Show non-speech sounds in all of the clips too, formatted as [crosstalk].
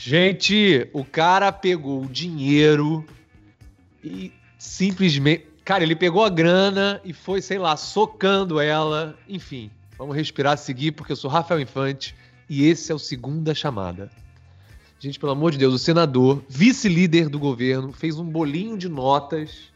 Gente, o cara pegou o dinheiro e simplesmente. Cara, ele pegou a grana e foi, sei lá, socando ela. Enfim, vamos respirar, seguir, porque eu sou Rafael Infante e esse é o Segunda Chamada. Gente, pelo amor de Deus, o senador, vice-líder do governo, fez um bolinho de notas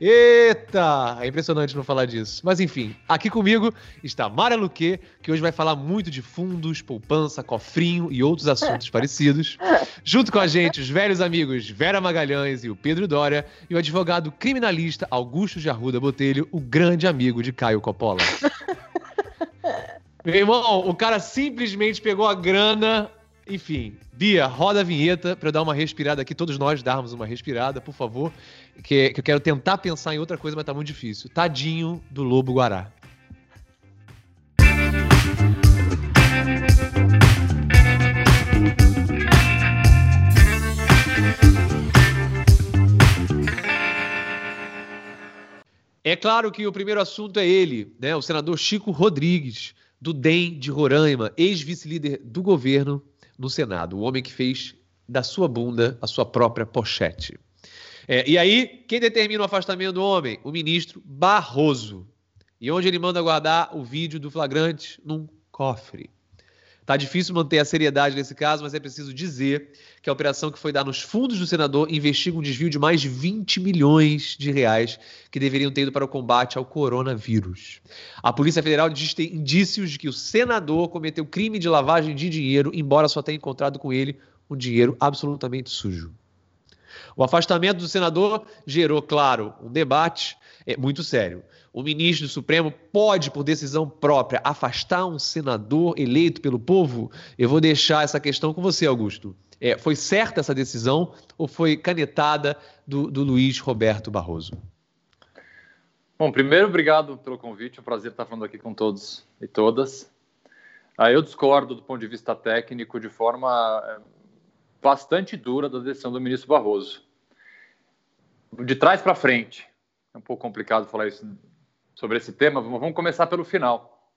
Eita! É impressionante não falar disso. Mas enfim, aqui comigo está Mara Luque, que hoje vai falar muito de fundos, poupança, cofrinho e outros assuntos [laughs] parecidos. Junto com a gente, os velhos amigos Vera Magalhães e o Pedro Dória, e o advogado criminalista Augusto de Arruda Botelho, o grande amigo de Caio Coppola. [laughs] Meu irmão, o cara simplesmente pegou a grana. Enfim, Bia, roda a vinheta para dar uma respirada aqui, todos nós darmos uma respirada, por favor que, que eu quero tentar pensar em outra coisa, mas tá muito difícil. Tadinho do Lobo Guará. É claro que o primeiro assunto é ele, né? O senador Chico Rodrigues, do DEM de Roraima, ex-vice-líder do governo no Senado, o homem que fez da sua bunda a sua própria pochete. É, e aí, quem determina o afastamento do homem? O ministro Barroso. E onde ele manda guardar o vídeo do flagrante? Num cofre. Tá difícil manter a seriedade nesse caso, mas é preciso dizer que a operação que foi dar nos fundos do senador investiga um desvio de mais de 20 milhões de reais que deveriam ter ido para o combate ao coronavírus. A Polícia Federal diz ter indícios de que o senador cometeu crime de lavagem de dinheiro, embora só tenha encontrado com ele um dinheiro absolutamente sujo. O afastamento do senador gerou, claro, um debate é, muito sério. O ministro do Supremo pode, por decisão própria, afastar um senador eleito pelo povo? Eu vou deixar essa questão com você, Augusto. É, foi certa essa decisão ou foi canetada do, do Luiz Roberto Barroso? Bom, primeiro, obrigado pelo convite. É um prazer estar falando aqui com todos e todas. Ah, eu discordo do ponto de vista técnico de forma é, bastante dura da decisão do ministro Barroso. De trás para frente, é um pouco complicado falar isso sobre esse tema, vamos começar pelo final.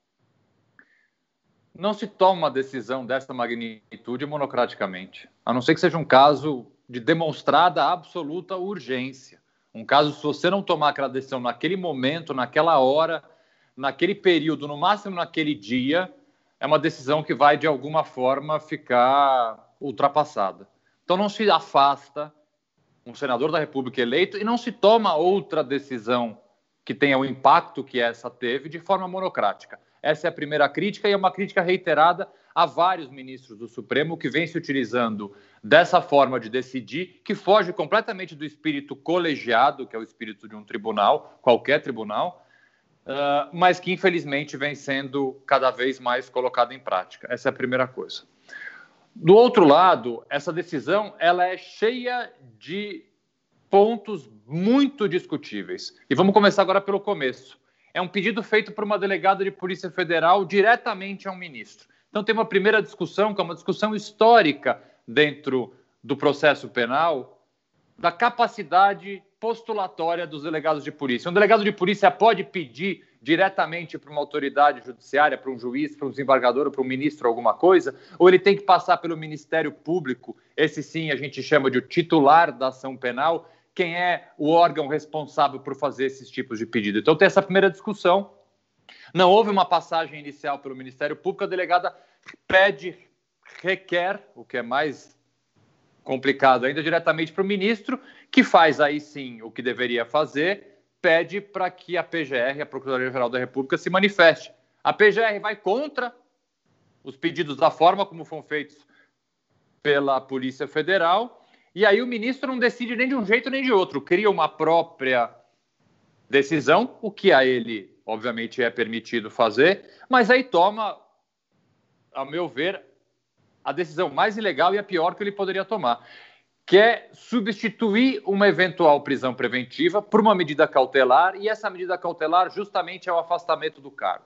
Não se toma uma decisão dessa magnitude monocraticamente, a não ser que seja um caso de demonstrada absoluta urgência. Um caso, se você não tomar aquela decisão naquele momento, naquela hora, naquele período, no máximo naquele dia, é uma decisão que vai, de alguma forma, ficar ultrapassada. Então não se afasta um senador da República eleito e não se toma outra decisão que tenha o impacto que essa teve de forma monocrática. Essa é a primeira crítica e é uma crítica reiterada a vários ministros do Supremo que vêm se utilizando dessa forma de decidir, que foge completamente do espírito colegiado, que é o espírito de um tribunal, qualquer tribunal, uh, mas que infelizmente vem sendo cada vez mais colocado em prática. Essa é a primeira coisa. Do outro lado, essa decisão ela é cheia de pontos muito discutíveis. E vamos começar agora pelo começo. É um pedido feito por uma delegada de Polícia Federal diretamente a um ministro. Então tem uma primeira discussão, que é uma discussão histórica dentro do processo penal, da capacidade postulatória dos delegados de polícia. Um delegado de polícia pode pedir diretamente para uma autoridade judiciária, para um juiz, para um desembargador, para um ministro, alguma coisa, ou ele tem que passar pelo Ministério Público, esse sim a gente chama de titular da ação penal, quem é o órgão responsável por fazer esses tipos de pedido. Então tem essa primeira discussão. Não houve uma passagem inicial pelo Ministério Público, a delegada pede, requer, o que é mais complicado ainda, diretamente para o ministro, que faz aí sim o que deveria fazer, pede para que a PGR, a Procuradoria-Geral da República, se manifeste. A PGR vai contra os pedidos da forma como foram feitos pela Polícia Federal, e aí o ministro não decide nem de um jeito nem de outro, cria uma própria decisão, o que a ele, obviamente, é permitido fazer, mas aí toma, a meu ver, a decisão mais ilegal e a pior que ele poderia tomar que é substituir uma eventual prisão preventiva por uma medida cautelar, e essa medida cautelar justamente é o afastamento do cargo.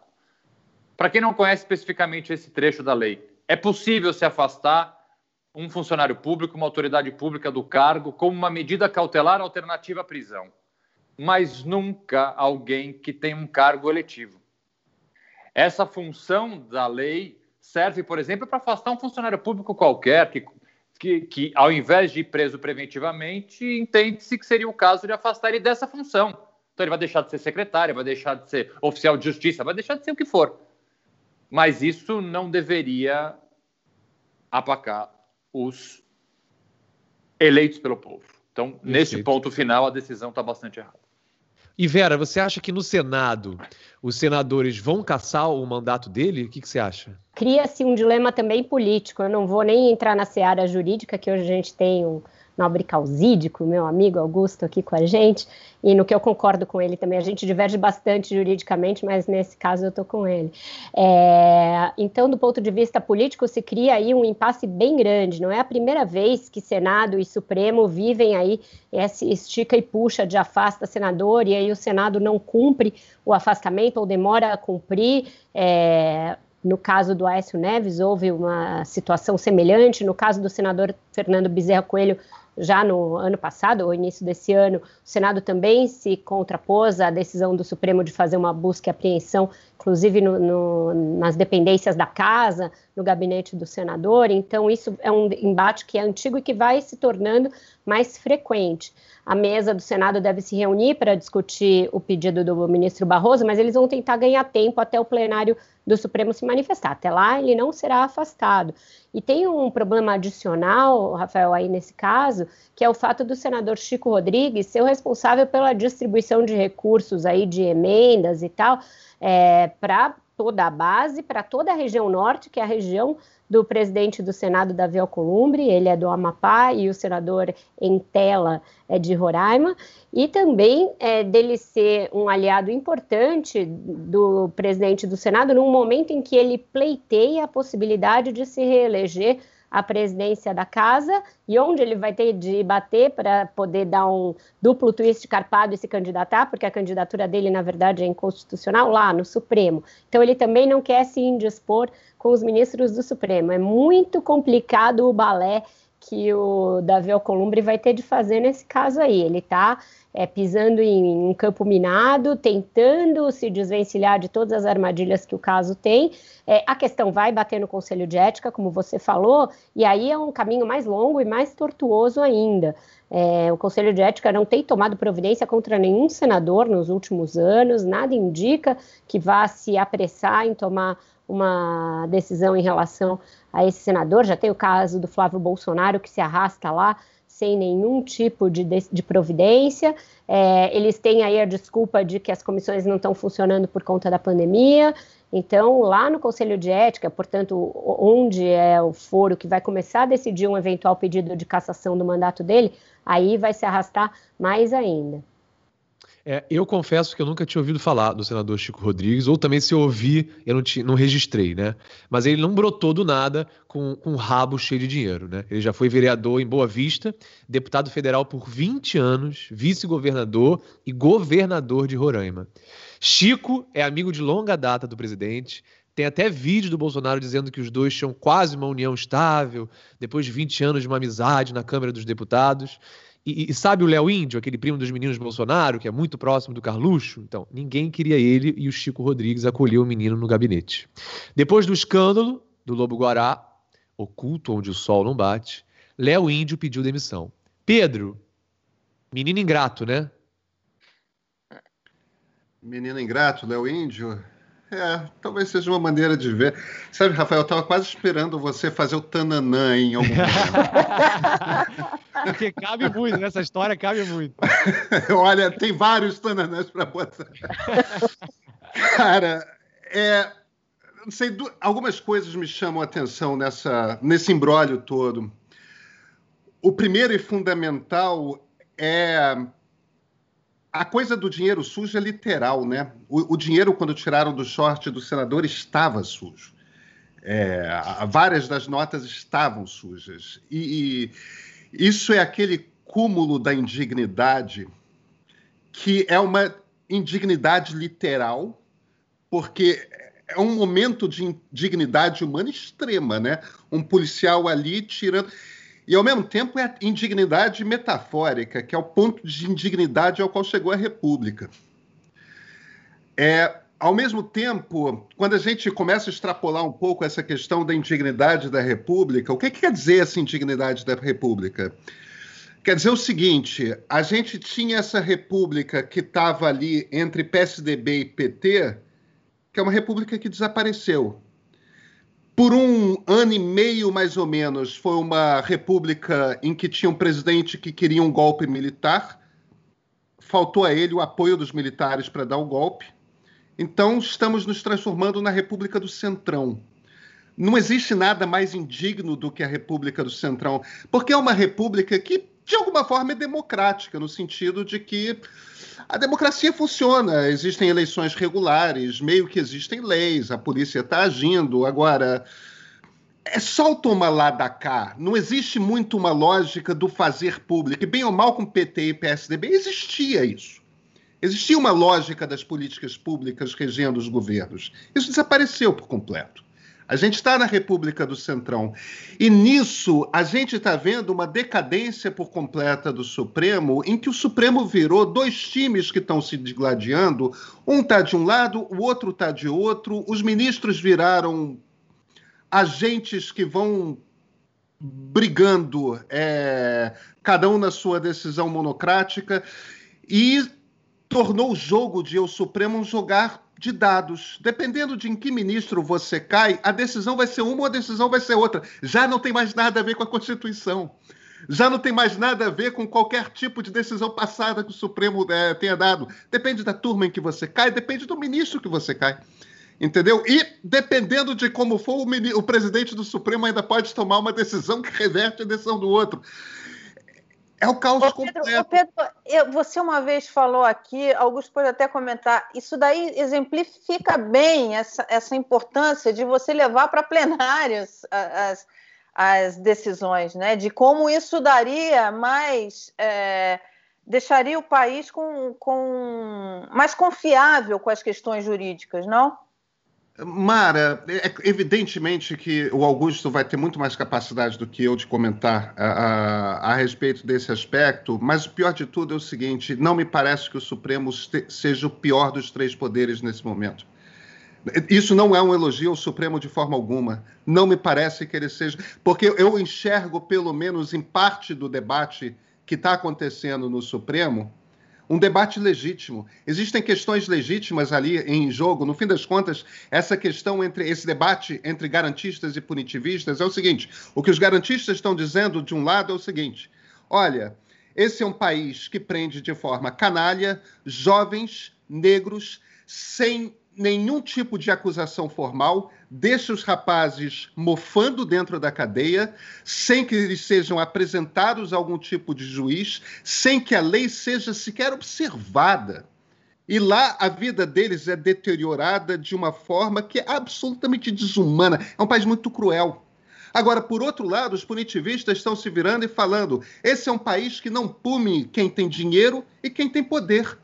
Para quem não conhece especificamente esse trecho da lei, é possível se afastar um funcionário público, uma autoridade pública do cargo, como uma medida cautelar alternativa à prisão, mas nunca alguém que tem um cargo eletivo. Essa função da lei serve, por exemplo, para afastar um funcionário público qualquer que que, que, ao invés de ir preso preventivamente, entende-se que seria o caso de afastar ele dessa função. Então ele vai deixar de ser secretário, vai deixar de ser oficial de justiça, vai deixar de ser o que for. Mas isso não deveria aplacar os eleitos pelo povo. Então, Perfeito. nesse ponto final, a decisão está bastante errada. E Vera, você acha que no Senado os senadores vão caçar o mandato dele? O que, que você acha? Cria-se um dilema também político. Eu não vou nem entrar na seara jurídica, que hoje a gente tem um, nobre causídico, meu amigo Augusto aqui com a gente, e no que eu concordo com ele também. A gente diverge bastante juridicamente, mas nesse caso eu estou com ele. É, então, do ponto de vista político, se cria aí um impasse bem grande. Não é a primeira vez que Senado e Supremo vivem aí esse estica e puxa de afasta senador, e aí o Senado não cumpre o afastamento ou demora a cumprir. É, no caso do Aécio Neves, houve uma situação semelhante. No caso do senador Fernando Bezerra Coelho, já no ano passado, ou início desse ano, o Senado também se contrapôs à decisão do Supremo de fazer uma busca e apreensão, inclusive no, no, nas dependências da casa, no gabinete do senador. Então, isso é um embate que é antigo e que vai se tornando mais frequente. A mesa do Senado deve se reunir para discutir o pedido do ministro Barroso, mas eles vão tentar ganhar tempo até o plenário do Supremo se manifestar. Até lá, ele não será afastado. E tem um problema adicional, Rafael, aí nesse caso, que é o fato do senador Chico Rodrigues ser o responsável pela distribuição de recursos aí de emendas e tal, é, para toda a base, para toda a região norte, que é a região do presidente do Senado, Davi Alcolumbre, ele é do Amapá, e o senador em tela é de Roraima, e também é, dele ser um aliado importante do presidente do Senado num momento em que ele pleiteia a possibilidade de se reeleger a presidência da casa e onde ele vai ter de bater para poder dar um duplo twist carpado e se candidatar, porque a candidatura dele, na verdade, é inconstitucional, lá no Supremo. Então, ele também não quer se indispor com os ministros do Supremo. É muito complicado o balé que o Davi Alcolumbre vai ter de fazer nesse caso aí. Ele está é, pisando em um campo minado, tentando se desvencilhar de todas as armadilhas que o caso tem. É, a questão vai bater no Conselho de Ética, como você falou, e aí é um caminho mais longo e mais tortuoso ainda. É, o Conselho de Ética não tem tomado providência contra nenhum senador nos últimos anos, nada indica que vá se apressar em tomar uma decisão em relação a esse senador. Já tem o caso do Flávio Bolsonaro, que se arrasta lá sem nenhum tipo de, de, de providência. É, eles têm aí a desculpa de que as comissões não estão funcionando por conta da pandemia. Então, lá no Conselho de Ética, portanto, onde é o foro que vai começar a decidir um eventual pedido de cassação do mandato dele, aí vai se arrastar mais ainda. É, eu confesso que eu nunca tinha ouvido falar do senador Chico Rodrigues, ou também se eu ouvi, eu não, te, não registrei, né? Mas ele não brotou do nada com, com um rabo cheio de dinheiro, né? Ele já foi vereador em Boa Vista, deputado federal por 20 anos, vice-governador e governador de Roraima. Chico é amigo de longa data do presidente, tem até vídeo do Bolsonaro dizendo que os dois tinham quase uma união estável, depois de 20 anos de uma amizade na Câmara dos Deputados. E, e, sabe o Léo Índio, aquele primo dos meninos Bolsonaro, que é muito próximo do Carluxo? Então, ninguém queria ele e o Chico Rodrigues acolheu o menino no gabinete. Depois do escândalo do Lobo Guará, oculto onde o sol não bate, Léo Índio pediu demissão. Pedro, menino ingrato, né? Menino ingrato, Léo Índio, é, talvez seja uma maneira de ver. Sabe, Rafael, eu estava quase esperando você fazer o tananã em algum momento. Porque cabe muito, nessa história cabe muito. [laughs] Olha, tem vários tananãs para botar. Cara, é, não sei, algumas coisas me chamam a atenção nessa, nesse embrólio todo. O primeiro e fundamental é a coisa do dinheiro sujo é literal, né? O, o dinheiro, quando tiraram do short do senador, estava sujo. É, várias das notas estavam sujas. E, e isso é aquele cúmulo da indignidade que é uma indignidade literal, porque é um momento de indignidade humana extrema, né? Um policial ali tirando. E, ao mesmo tempo, é indignidade metafórica, que é o ponto de indignidade ao qual chegou a República. É, ao mesmo tempo, quando a gente começa a extrapolar um pouco essa questão da indignidade da República, o que, que quer dizer essa indignidade da República? Quer dizer o seguinte: a gente tinha essa república que estava ali entre PSDB e PT, que é uma república que desapareceu. Por um ano e meio, mais ou menos, foi uma república em que tinha um presidente que queria um golpe militar. Faltou a ele o apoio dos militares para dar o golpe. Então, estamos nos transformando na República do Centrão. Não existe nada mais indigno do que a República do Centrão, porque é uma república que, de alguma forma, é democrática, no sentido de que a democracia funciona, existem eleições regulares, meio que existem leis, a polícia está agindo. Agora, é só o toma lá da cá. Não existe muito uma lógica do fazer público. E bem ou mal com PT e PSDB, existia isso. Existia uma lógica das políticas públicas regendo os governos. Isso desapareceu por completo. A gente está na República do Centrão. E nisso, a gente está vendo uma decadência por completa do Supremo, em que o Supremo virou dois times que estão se digladiando. Um está de um lado, o outro está de outro. Os ministros viraram agentes que vão brigando, é, cada um na sua decisão monocrática. E tornou o jogo de o Supremo um jogar de dados. Dependendo de em que ministro você cai, a decisão vai ser uma ou a decisão vai ser outra. Já não tem mais nada a ver com a Constituição. Já não tem mais nada a ver com qualquer tipo de decisão passada que o Supremo é, tenha dado. Depende da turma em que você cai, depende do ministro que você cai. Entendeu? E dependendo de como for, o, o presidente do Supremo ainda pode tomar uma decisão que reverte a decisão do outro. É o caos ô, Pedro, completo. Ô Pedro, eu, você uma vez falou aqui, Augusto pode até comentar, isso daí exemplifica bem essa, essa importância de você levar para plenários as, as decisões, né? De como isso daria mais. É, deixaria o país com, com mais confiável com as questões jurídicas, não? Mara, é evidentemente que o Augusto vai ter muito mais capacidade do que eu de comentar a, a, a, respeito desse aspecto, mas o pior de tudo é o seguinte: não me parece que o Supremo seja o pior dos três poderes nesse momento. Isso não é um elogio ao Supremo de forma alguma. Não me parece que ele seja. Porque eu enxergo, pelo menos em parte do debate que está acontecendo no Supremo, um debate legítimo. Existem questões legítimas ali em jogo. No fim das contas, essa questão entre esse debate entre garantistas e punitivistas é o seguinte: o que os garantistas estão dizendo de um lado é o seguinte: olha, esse é um país que prende de forma canalha jovens negros sem nenhum tipo de acusação formal, deixa os rapazes mofando dentro da cadeia, sem que eles sejam apresentados a algum tipo de juiz, sem que a lei seja sequer observada. E lá a vida deles é deteriorada de uma forma que é absolutamente desumana. É um país muito cruel. Agora, por outro lado, os punitivistas estão se virando e falando: esse é um país que não pune quem tem dinheiro e quem tem poder.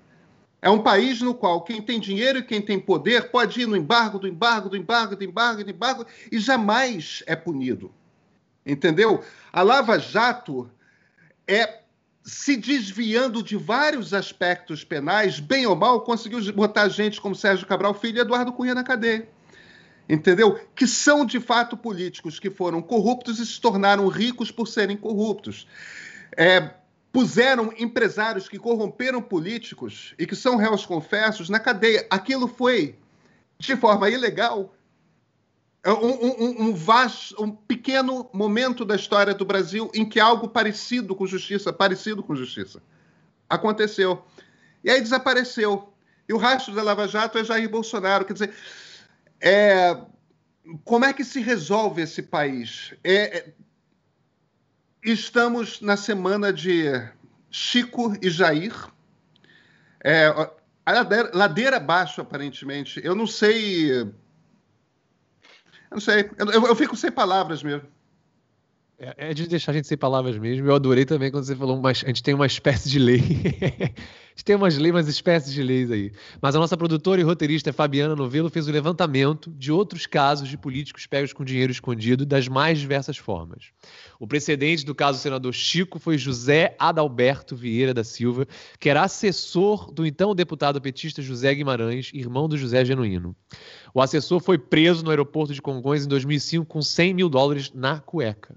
É um país no qual quem tem dinheiro e quem tem poder pode ir no embargo, do embargo, do embargo, do embargo, do embargo, e jamais é punido. Entendeu? A Lava Jato é se desviando de vários aspectos penais, bem ou mal, conseguiu botar gente como Sérgio Cabral Filho e Eduardo Cunha na cadeia. Entendeu? Que são de fato políticos que foram corruptos e se tornaram ricos por serem corruptos. É, puseram empresários que corromperam políticos e que são réus confessos na cadeia. Aquilo foi, de forma ilegal, um, um, um, vasto, um pequeno momento da história do Brasil em que algo parecido com justiça, parecido com justiça, aconteceu. E aí desapareceu. E o rastro da Lava Jato é Jair Bolsonaro. Quer dizer, é, como é que se resolve esse país? É, é Estamos na semana de Chico e Jair. É, ladeira, ladeira abaixo, aparentemente. Eu não sei. Eu não sei. Eu, eu, fico sem palavras mesmo. É, é, de deixar a gente sem palavras mesmo. Eu adorei também quando você falou, mas a gente tem uma espécie de lei. [laughs] a gente tem umas leis, umas espécies de leis aí. Mas a nossa produtora e roteirista Fabiana Novelo fez o levantamento de outros casos de políticos pegos com dinheiro escondido das mais diversas formas. O precedente do caso do senador Chico foi José Adalberto Vieira da Silva, que era assessor do então deputado petista José Guimarães, irmão do José Genuíno. O assessor foi preso no aeroporto de Congonhas em 2005 com 100 mil dólares na cueca.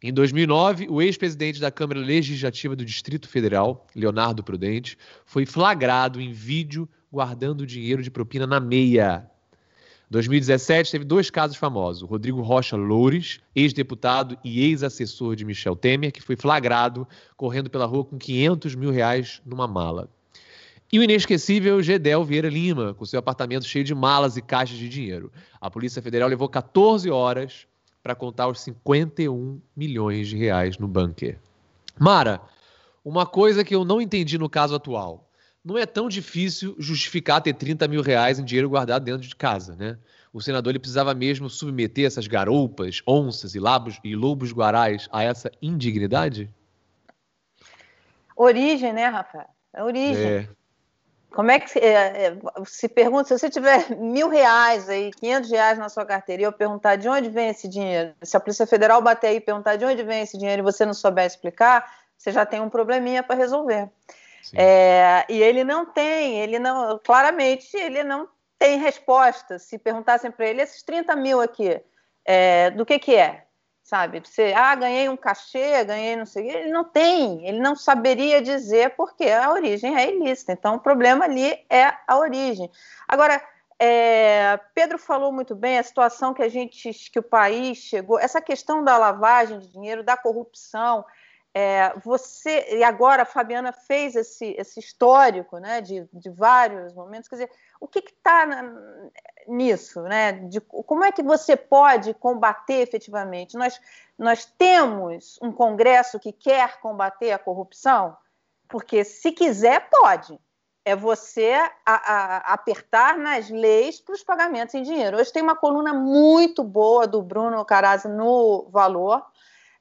Em 2009, o ex-presidente da Câmara Legislativa do Distrito Federal, Leonardo Prudente, foi flagrado em vídeo guardando dinheiro de propina na meia. 2017 teve dois casos famosos: o Rodrigo Rocha Loures, ex-deputado e ex-assessor de Michel Temer, que foi flagrado correndo pela rua com 500 mil reais numa mala. E o inesquecível Gedel Vieira Lima, com seu apartamento cheio de malas e caixas de dinheiro. A Polícia Federal levou 14 horas para contar os 51 milhões de reais no bunker. Mara, uma coisa que eu não entendi no caso atual. Não é tão difícil justificar ter 30 mil reais em dinheiro guardado dentro de casa, né? O senador ele precisava mesmo submeter essas garoupas, onças e, labos, e lobos guarais a essa indignidade? Origem, né, Rafael? É origem. É. Como é que é, é, se pergunta, se você tiver mil reais aí, quinhentos reais na sua carteira e eu perguntar de onde vem esse dinheiro, se a Polícia Federal bater aí e perguntar de onde vem esse dinheiro e você não souber explicar, você já tem um probleminha para resolver. É, e ele não tem, ele não, claramente, ele não tem resposta. Se perguntassem para ele, esses 30 mil aqui, é, do que que é? Sabe? Você, ah, ganhei um cachê, ganhei não sei o quê. Ele não tem, ele não saberia dizer porque a origem é ilícita. Então, o problema ali é a origem. Agora, é, Pedro falou muito bem a situação que a gente, que o país chegou, essa questão da lavagem de dinheiro, da corrupção. É, você e agora a Fabiana fez esse, esse histórico, né, de, de vários momentos. Quer dizer, o que está nisso, né? De como é que você pode combater efetivamente? Nós, nós temos um Congresso que quer combater a corrupção, porque se quiser, pode. É você a, a, apertar nas leis para os pagamentos em dinheiro. Hoje tem uma coluna muito boa do Bruno Carazzi no Valor,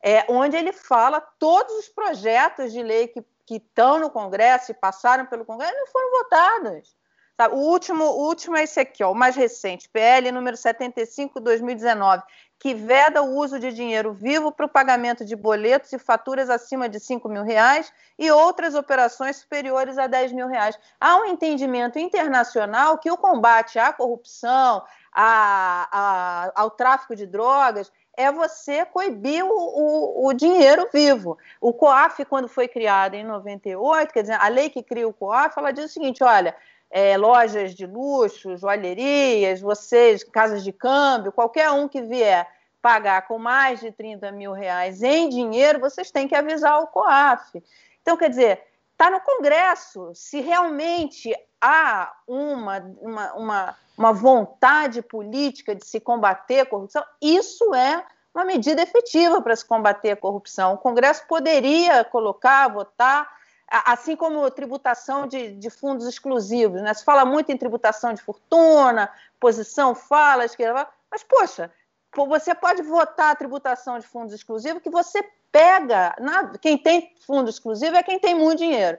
é, onde ele fala todos os projetos de lei que, que estão no Congresso e passaram pelo Congresso não foram votados. Tá, o, último, o último é esse aqui, ó, o mais recente, PL número 75, 2019, que veda o uso de dinheiro vivo para o pagamento de boletos e faturas acima de 5 mil reais e outras operações superiores a 10 mil reais. Há um entendimento internacional que o combate à corrupção, ao tráfico de drogas, é você coibir o, o, o, dinheiro vivo. O COAF, quando foi criado em 98, quer dizer, a lei que cria o COAF, ela diz o seguinte: olha, é, lojas de luxo, joalherias, vocês, casas de câmbio, qualquer um que vier pagar com mais de 30 mil reais em dinheiro, vocês têm que avisar o COAF. Então, quer dizer, está no Congresso. Se realmente há uma, uma, uma, uma vontade política de se combater a corrupção, isso é uma medida efetiva para se combater a corrupção. O Congresso poderia colocar, votar assim como tributação de, de, fundos exclusivos. Né? Se fala muito em tributação de fortuna, posição fala, esquerda, mas, poxa, você pode votar a tributação de fundos exclusivos que você pega. Na, quem tem fundo exclusivo é quem tem muito dinheiro.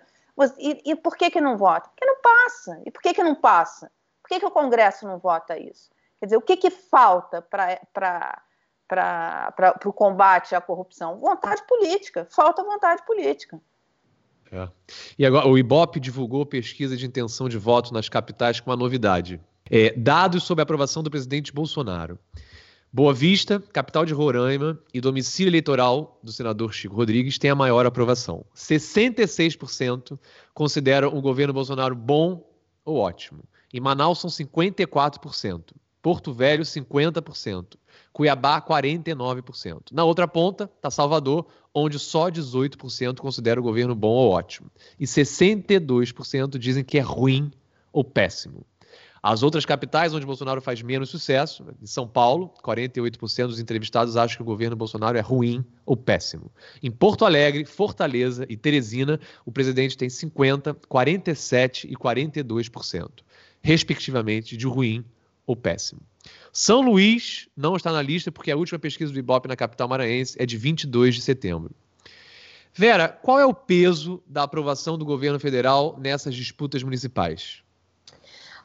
E, e, por que, que não vota? Porque não passa. E por que, que não passa? Por que, que o Congresso não vota isso? Quer dizer, o que, que falta para o combate à corrupção? Vontade política. Falta vontade política. É. E agora, o IBOP divulgou pesquisa de intenção de voto nas capitais com uma novidade. É, dados sobre a aprovação do presidente Bolsonaro. Boa Vista, capital de Roraima e domicílio eleitoral do senador Chico Rodrigues têm a maior aprovação. 66% consideram o governo Bolsonaro bom ou ótimo. Em Manaus são 54%. Porto Velho, 50%. Cuiabá, 49%. Na outra ponta está Salvador, onde só 18% considera o governo bom ou ótimo. E 62% dizem que é ruim ou péssimo. As outras capitais onde Bolsonaro faz menos sucesso, em São Paulo, 48% dos entrevistados acham que o governo Bolsonaro é ruim ou péssimo. Em Porto Alegre, Fortaleza e Teresina, o presidente tem 50, 47 e 42%, respectivamente, de ruim ou péssimo. São Luís não está na lista porque a última pesquisa do Ibope na capital maranhense é de 22 de setembro. Vera, qual é o peso da aprovação do governo federal nessas disputas municipais?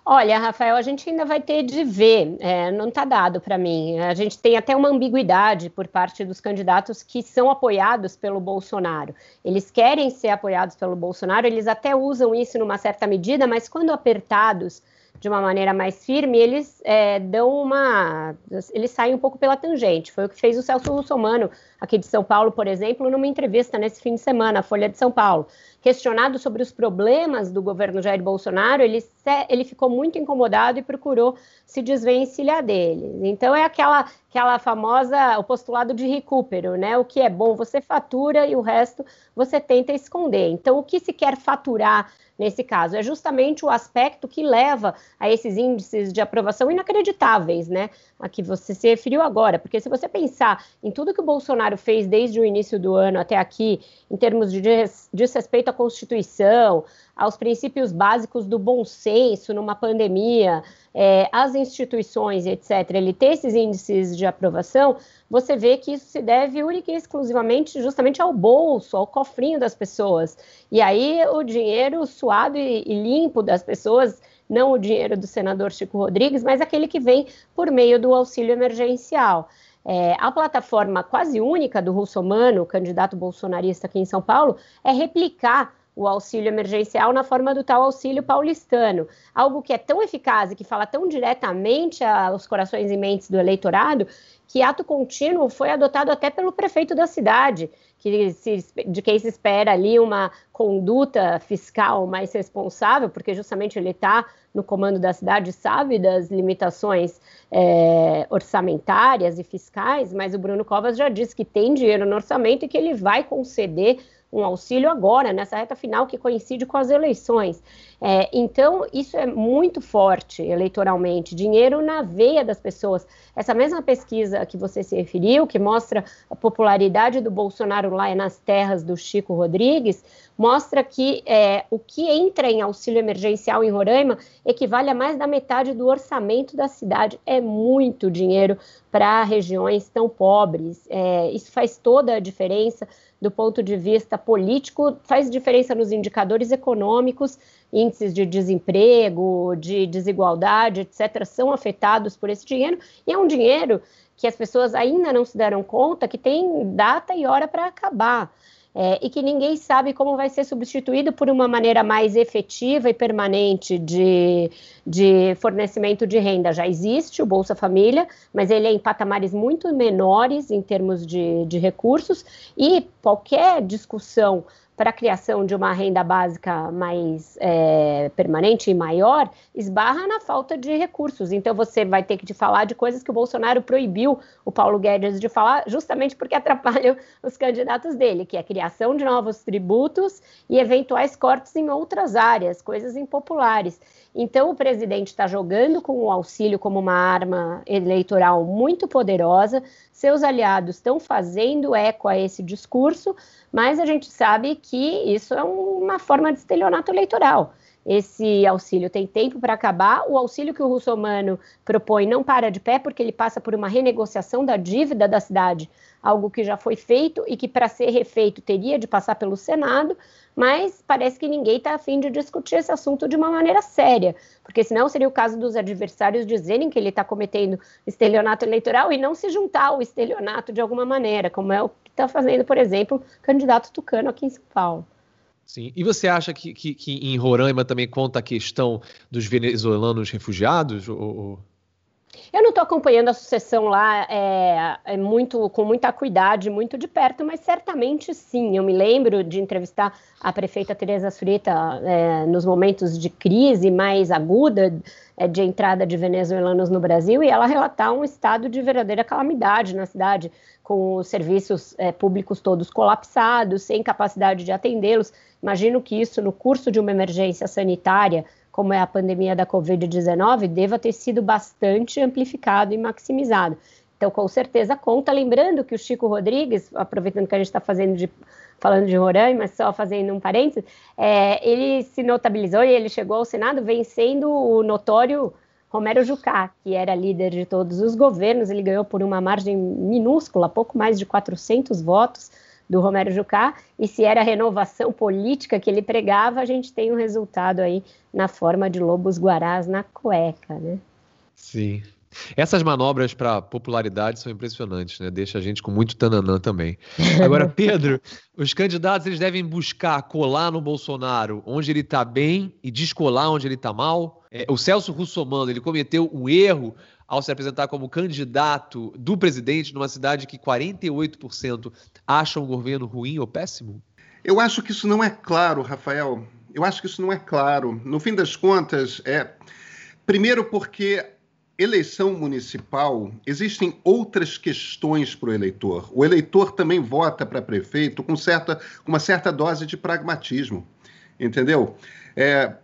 Olha, Rafael, a gente ainda vai ter de ver, é, não está dado para mim. A gente tem até uma ambiguidade por parte dos candidatos que são apoiados pelo Bolsonaro. Eles querem ser apoiados pelo Bolsonaro, eles até usam isso numa certa medida, mas quando apertados de uma maneira mais firme, eles é, dão uma. Eles saem um pouco pela tangente. Foi o que fez o Celso Russomano, aqui de São Paulo, por exemplo, numa entrevista nesse fim de semana, a Folha de São Paulo. Questionado sobre os problemas do governo Jair Bolsonaro, ele, ele ficou muito incomodado e procurou se desvencilhar deles. Então, é aquela, aquela famosa, o postulado de recupero, né? O que é bom você fatura e o resto você tenta esconder. Então, o que se quer faturar nesse caso. É justamente o aspecto que leva a esses índices de aprovação inacreditáveis, né? A que você se referiu agora. Porque se você pensar em tudo que o Bolsonaro fez desde o início do ano até aqui, em termos de desrespeito à Constituição, aos princípios básicos do bom senso numa pandemia, é, as instituições, etc., ele ter esses índices de aprovação, você vê que isso se deve única e exclusivamente justamente ao bolso, ao cofrinho das pessoas. E aí o dinheiro suado e, e limpo das pessoas, não o dinheiro do senador Chico Rodrigues, mas aquele que vem por meio do auxílio emergencial. É, a plataforma quase única do Russomano, candidato bolsonarista aqui em São Paulo, é replicar o auxílio emergencial na forma do tal auxílio paulistano, algo que é tão eficaz e que fala tão diretamente aos corações e mentes do eleitorado, que ato contínuo foi adotado até pelo prefeito da cidade, que se, de quem se espera ali uma conduta fiscal mais responsável, porque justamente ele está no comando da cidade, sabe das limitações é, orçamentárias e fiscais, mas o Bruno Covas já disse que tem dinheiro no orçamento e que ele vai conceder um auxílio agora, nessa reta final que coincide com as eleições. É, então, isso é muito forte eleitoralmente, dinheiro na veia das pessoas. Essa mesma pesquisa que você se referiu, que mostra a popularidade do Bolsonaro lá nas terras do Chico Rodrigues, mostra que é, o que entra em auxílio emergencial em Roraima equivale a mais da metade do orçamento da cidade. É muito dinheiro para regiões tão pobres. É, isso faz toda a diferença do ponto de vista político, faz diferença nos indicadores econômicos, índices de desemprego, de desigualdade, etc., são afetados por esse dinheiro, e é um dinheiro que as pessoas ainda não se deram conta que tem data e hora para acabar é, e que ninguém sabe como vai ser substituído por uma maneira mais efetiva e permanente de, de fornecimento de renda. Já existe o Bolsa Família, mas ele é em patamares muito menores em termos de, de recursos, e qualquer discussão para a criação de uma renda básica mais é, permanente e maior, esbarra na falta de recursos. Então você vai ter que te falar de coisas que o Bolsonaro proibiu o Paulo Guedes de falar, justamente porque [laughs] atrapalham os candidatos dele, que é a criação de novos tributos e eventuais cortes em outras áreas, coisas impopulares. Então, o presidente está jogando com o auxílio como uma arma eleitoral muito poderosa, seus aliados estão fazendo eco a esse discurso, mas a gente sabe que isso é uma forma de estelionato eleitoral. Esse auxílio tem tempo para acabar. O auxílio que o Russomano propõe não para de pé, porque ele passa por uma renegociação da dívida da cidade, algo que já foi feito e que, para ser refeito, teria de passar pelo Senado mas parece que ninguém está afim de discutir esse assunto de uma maneira séria, porque senão seria o caso dos adversários dizerem que ele está cometendo estelionato eleitoral e não se juntar ao estelionato de alguma maneira, como é o que está fazendo, por exemplo, o candidato Tucano aqui em São Paulo. Sim. E você acha que, que, que em Roraima também conta a questão dos venezuelanos refugiados? Ou... Eu não estou acompanhando a sucessão lá é, é, muito, com muita cuidado, muito de perto, mas certamente sim. Eu me lembro de entrevistar a prefeita Tereza Frita é, nos momentos de crise mais aguda é, de entrada de venezuelanos no Brasil e ela relatar um estado de verdadeira calamidade na cidade, com os serviços é, públicos todos colapsados, sem capacidade de atendê-los. Imagino que isso, no curso de uma emergência sanitária, como é a pandemia da Covid-19, deva ter sido bastante amplificado e maximizado. Então, com certeza conta. Lembrando que o Chico Rodrigues, aproveitando que a gente está fazendo de, falando de Roraima, mas só fazendo um parênteses, é, ele se notabilizou e ele chegou ao Senado vencendo o notório Romero Jucá, que era líder de todos os governos, ele ganhou por uma margem minúscula, pouco mais de 400 votos do Romero Jucá, e se era a renovação política que ele pregava, a gente tem um resultado aí na forma de lobos guarás na cueca, né? Sim. Essas manobras para popularidade são impressionantes, né? Deixa a gente com muito tananã também. Agora, [laughs] Pedro, os candidatos eles devem buscar colar no Bolsonaro onde ele está bem e descolar onde ele está mal. É, o Celso Russomano ele cometeu um erro ao se apresentar como candidato do presidente numa cidade que 48% acham o governo ruim ou péssimo? Eu acho que isso não é claro, Rafael. Eu acho que isso não é claro. No fim das contas, é primeiro porque eleição municipal existem outras questões para o eleitor. O eleitor também vota para prefeito com certa com uma certa dose de pragmatismo, entendeu? É,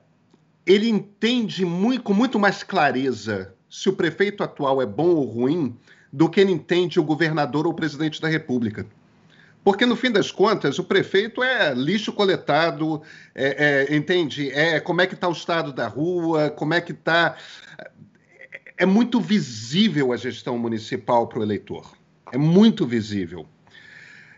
ele entende muito, com muito mais clareza se o prefeito atual é bom ou ruim do que ele entende o governador ou o presidente da República. Porque, no fim das contas, o prefeito é lixo coletado, é, é, entende? É como é que está o estado da rua, como é que está. É muito visível a gestão municipal para o eleitor. É muito visível.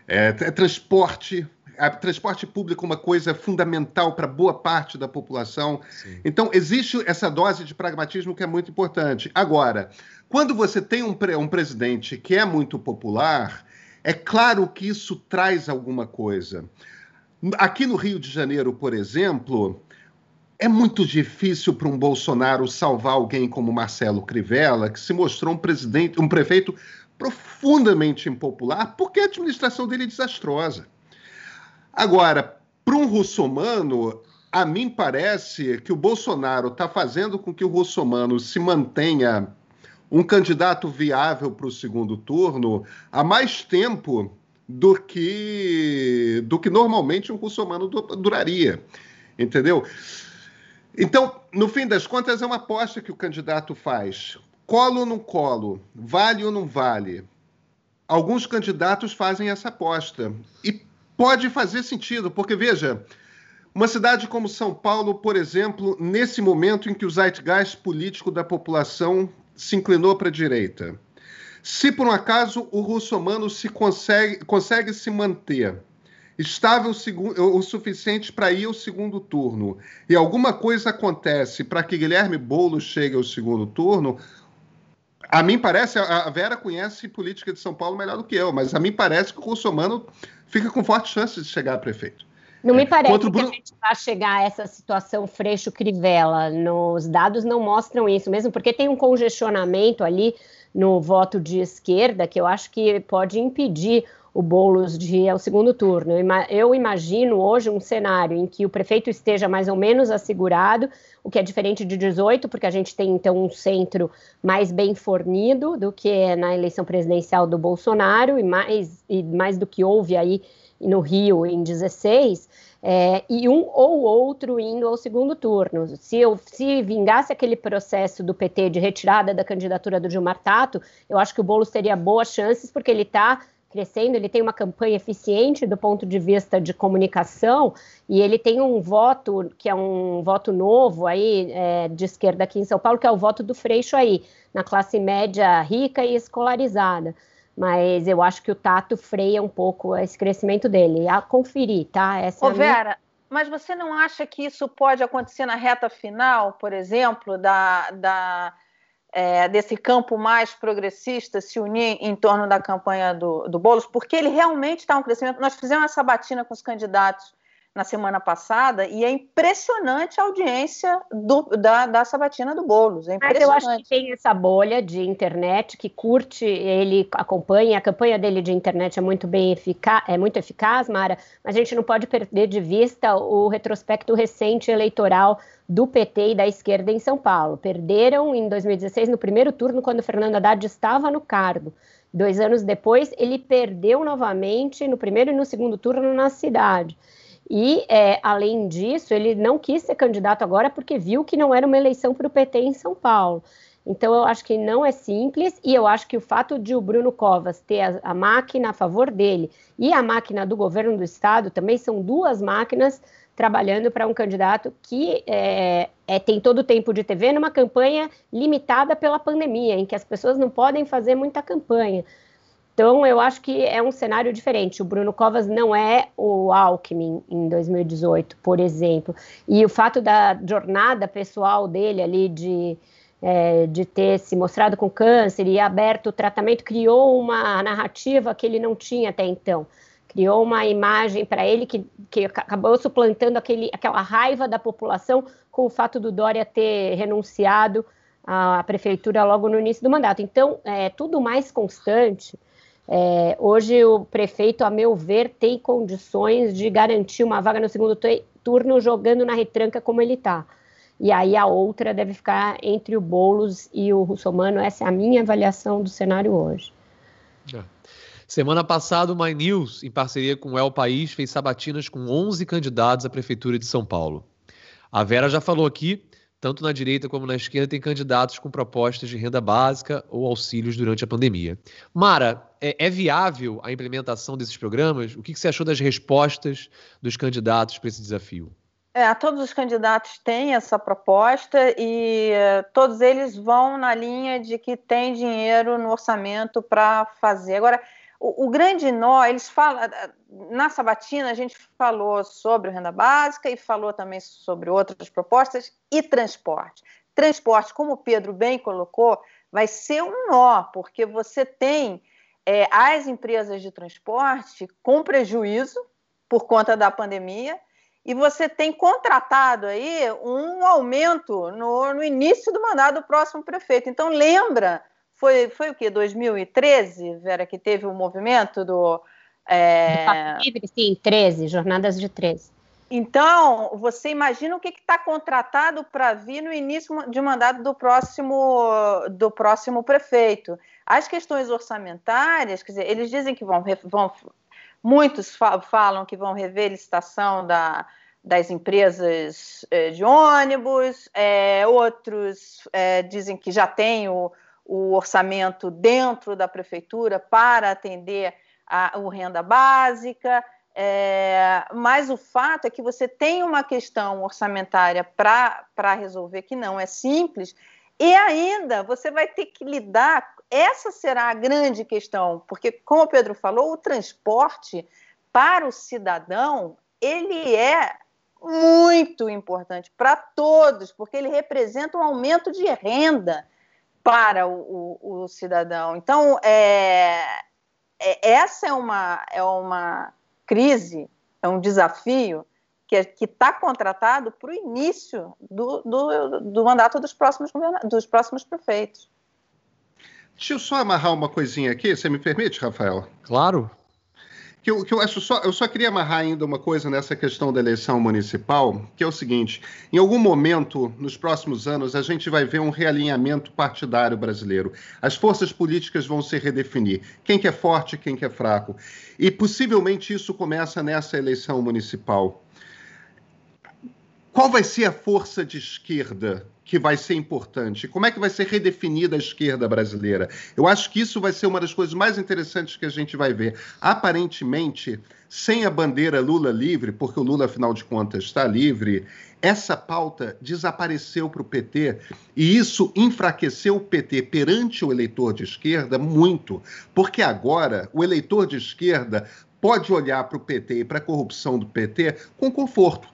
É, é transporte, a transporte público é uma coisa fundamental para boa parte da população. Sim. Então, existe essa dose de pragmatismo que é muito importante. Agora, quando você tem um, um presidente que é muito popular, é claro que isso traz alguma coisa. Aqui no Rio de Janeiro, por exemplo, é muito difícil para um Bolsonaro salvar alguém como Marcelo Crivella, que se mostrou um presidente, um prefeito profundamente impopular, porque a administração dele é desastrosa. Agora, para um russomano, a mim parece que o Bolsonaro está fazendo com que o russomano se mantenha um candidato viável para o segundo turno há mais tempo do que do que normalmente um russomano duraria, entendeu? Então, no fim das contas, é uma aposta que o candidato faz. Colo ou não colo? Vale ou não vale? Alguns candidatos fazem essa aposta. E pode fazer sentido, porque veja, uma cidade como São Paulo, por exemplo, nesse momento em que o zeitgeist político da população se inclinou para a direita, se por um acaso o russomano se consegue, consegue se manter estável o suficiente para ir ao segundo turno e alguma coisa acontece para que Guilherme Boulos chegue ao segundo turno, a mim parece, a Vera conhece política de São Paulo melhor do que eu, mas a mim parece que o russomano fica com forte chance de chegar a prefeito. Não me é, parece que Bruno... a gente vai chegar a essa situação Freixo-Crivella. Nos dados não mostram isso, mesmo porque tem um congestionamento ali no voto de esquerda que eu acho que pode impedir o Boulos de ao segundo turno. Eu imagino hoje um cenário em que o prefeito esteja mais ou menos assegurado, o que é diferente de 18, porque a gente tem então um centro mais bem fornido do que na eleição presidencial do Bolsonaro e mais, e mais do que houve aí no Rio em 16. É, e um ou outro indo ao segundo turno. Se, eu, se vingasse aquele processo do PT de retirada da candidatura do Gilmar Tato, eu acho que o Boulos teria boas chances, porque ele está crescendo, ele tem uma campanha eficiente do ponto de vista de comunicação e ele tem um voto que é um voto novo aí é, de esquerda aqui em São Paulo, que é o voto do Freixo aí, na classe média rica e escolarizada. Mas eu acho que o Tato freia um pouco esse crescimento dele. A conferir, tá? Essa Ô, é Vera, minha... mas você não acha que isso pode acontecer na reta final, por exemplo, da, da é, desse campo mais progressista se unir em torno da campanha do, do Boulos, porque ele realmente está um crescimento. Nós fizemos essa batina com os candidatos na semana passada e é impressionante a audiência do, da, da sabatina do Boulos. É Mas eu acho que tem essa bolha de internet que curte, ele acompanha, a campanha dele de internet é muito bem eficaz, é muito eficaz, Mara, mas a gente não pode perder de vista o retrospecto recente eleitoral do PT e da esquerda em São Paulo. Perderam em 2016 no primeiro turno, quando Fernando Haddad estava no cargo. Dois anos depois, ele perdeu novamente no primeiro e no segundo turno na cidade. E, é, além disso, ele não quis ser candidato agora porque viu que não era uma eleição para o PT em São Paulo. Então, eu acho que não é simples e eu acho que o fato de o Bruno Covas ter a, a máquina a favor dele e a máquina do governo do estado também são duas máquinas trabalhando para um candidato que é, é, tem todo o tempo de TV numa campanha limitada pela pandemia, em que as pessoas não podem fazer muita campanha. Então, eu acho que é um cenário diferente. O Bruno Covas não é o Alckmin em 2018, por exemplo. E o fato da jornada pessoal dele ali de, é, de ter se mostrado com câncer e aberto o tratamento criou uma narrativa que ele não tinha até então. Criou uma imagem para ele que, que acabou suplantando aquele, aquela raiva da população com o fato do Dória ter renunciado à prefeitura logo no início do mandato. Então, é tudo mais constante é, hoje o prefeito, a meu ver, tem condições de garantir uma vaga no segundo turno jogando na retranca como ele está. E aí a outra deve ficar entre o Boulos e o Russomano. Essa é a minha avaliação do cenário hoje. É. Semana passada, o My News, em parceria com o El País, fez sabatinas com 11 candidatos à Prefeitura de São Paulo. A Vera já falou aqui tanto na direita como na esquerda, tem candidatos com propostas de renda básica ou auxílios durante a pandemia. Mara, é, é viável a implementação desses programas? O que, você achou das respostas dos candidatos para esse desafio? É, todos os candidatos têm essa proposta e uh, todos eles vão na linha de que tem dinheiro no orçamento para fazer. Agora, o, grande nó, eles falam, na Sabatina a gente falou sobre renda básica e falou também sobre outras propostas e transporte. Transporte, como o Pedro bem colocou, vai ser um nó, porque você tem é, as empresas de transporte com prejuízo por conta da pandemia e você tem contratado aí um aumento no, no início do mandato do próximo prefeito. Então lembra foi, foi o que? 2013, Vera, que teve o movimento do. É... Livre, sim, 13, jornadas de 13. Então, você imagina o que está contratado para vir no início de mandato do próximo, do próximo prefeito. As questões orçamentárias, quer dizer, eles dizem que vão, vão muitos falam que vão rever a licitação da, das empresas eh, de ônibus, é, outros é, dizem que já tem o, o orçamento dentro da prefeitura para atender a, o renda básica. É, mas o fato é que você tem uma questão orçamentária para resolver que não é simples, e ainda você vai ter que lidar. Essa será a grande questão, porque, como o Pedro falou, o transporte para o cidadão ele é muito importante para todos, porque ele representa um aumento de renda para o, o, o cidadão. Então, é, é, essa é uma, é uma crise, é um desafio que está contratado para o início do, do, do, mandato dos próximos, dos próximos prefeitos. Deixa eu só amarrar uma coisinha aqui, você me permite, Rafael? Claro que eu, que eu acho só, eu só queria amarrar ainda uma coisa nessa questão da eleição municipal, que é o seguinte: em algum momento, nos próximos anos, a gente vai ver um realinhamento partidário brasileiro. As forças políticas vão se redefinir. Quem que é forte, quem que é fraco. E possivelmente isso começa nessa eleição municipal. Qual vai ser a força de esquerda que vai ser importante? Como é que vai ser redefinida a esquerda brasileira? Eu acho que isso vai ser uma das coisas mais interessantes que a gente vai ver. Aparentemente, sem a bandeira Lula livre, porque o Lula, afinal de contas, está livre, essa pauta desapareceu para o PT e isso enfraqueceu o PT perante o eleitor de esquerda muito, porque agora o eleitor de esquerda pode olhar para o PT e para a corrupção do PT com conforto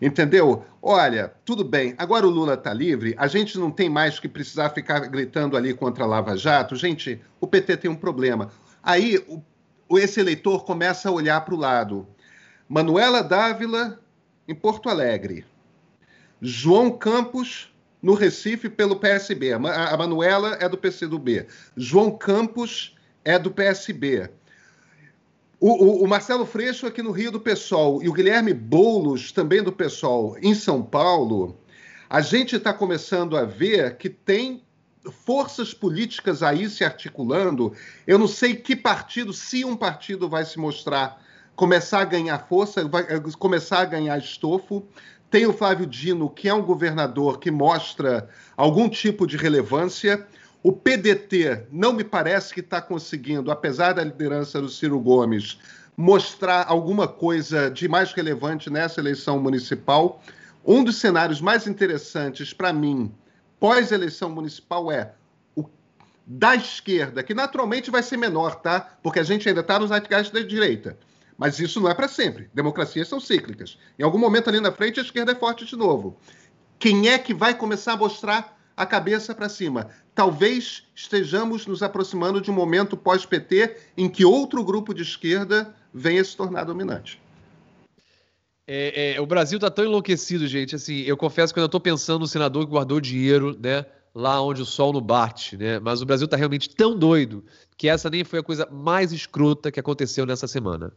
Entendeu? Olha, tudo bem, agora o Lula está livre, a gente não tem mais que precisar ficar gritando ali contra a Lava Jato. Gente, o PT tem um problema. Aí o, esse eleitor começa a olhar para o lado. Manuela Dávila, em Porto Alegre. João Campos, no Recife, pelo PSB. A Manuela é do PCdoB. João Campos é do PSB. O, o, o, Marcelo Freixo aqui no Rio do Pessoal e o Guilherme Boulos, também do Pessoal, em São Paulo, a gente está começando a ver que tem forças políticas aí se articulando. Eu não sei que partido, se um partido vai se mostrar, começar a ganhar força, vai começar a ganhar estofo. Tem o Flávio Dino, que é um governador que mostra algum tipo de relevância. O PDT não me parece que está conseguindo, apesar da liderança do Ciro Gomes, mostrar alguma coisa de mais relevante nessa eleição municipal. Um dos cenários mais interessantes para mim, pós-eleição municipal, é o da esquerda, que naturalmente vai ser menor, tá? Porque a gente ainda está nos zeitgeist da direita. Mas isso não é para sempre. Democracias são cíclicas. Em algum momento ali na frente, a esquerda é forte de novo. Quem é que vai começar a mostrar a cabeça para cima? Talvez estejamos nos aproximando de um momento pós-PT em que outro grupo de esquerda venha se tornar dominante. É, é, o Brasil está tão enlouquecido, gente. Assim, eu confesso que eu estou pensando no senador que guardou dinheiro, né? Lá onde o sol não bate, né? Mas o Brasil está realmente tão doido que essa nem foi a coisa mais escrota que aconteceu nessa semana.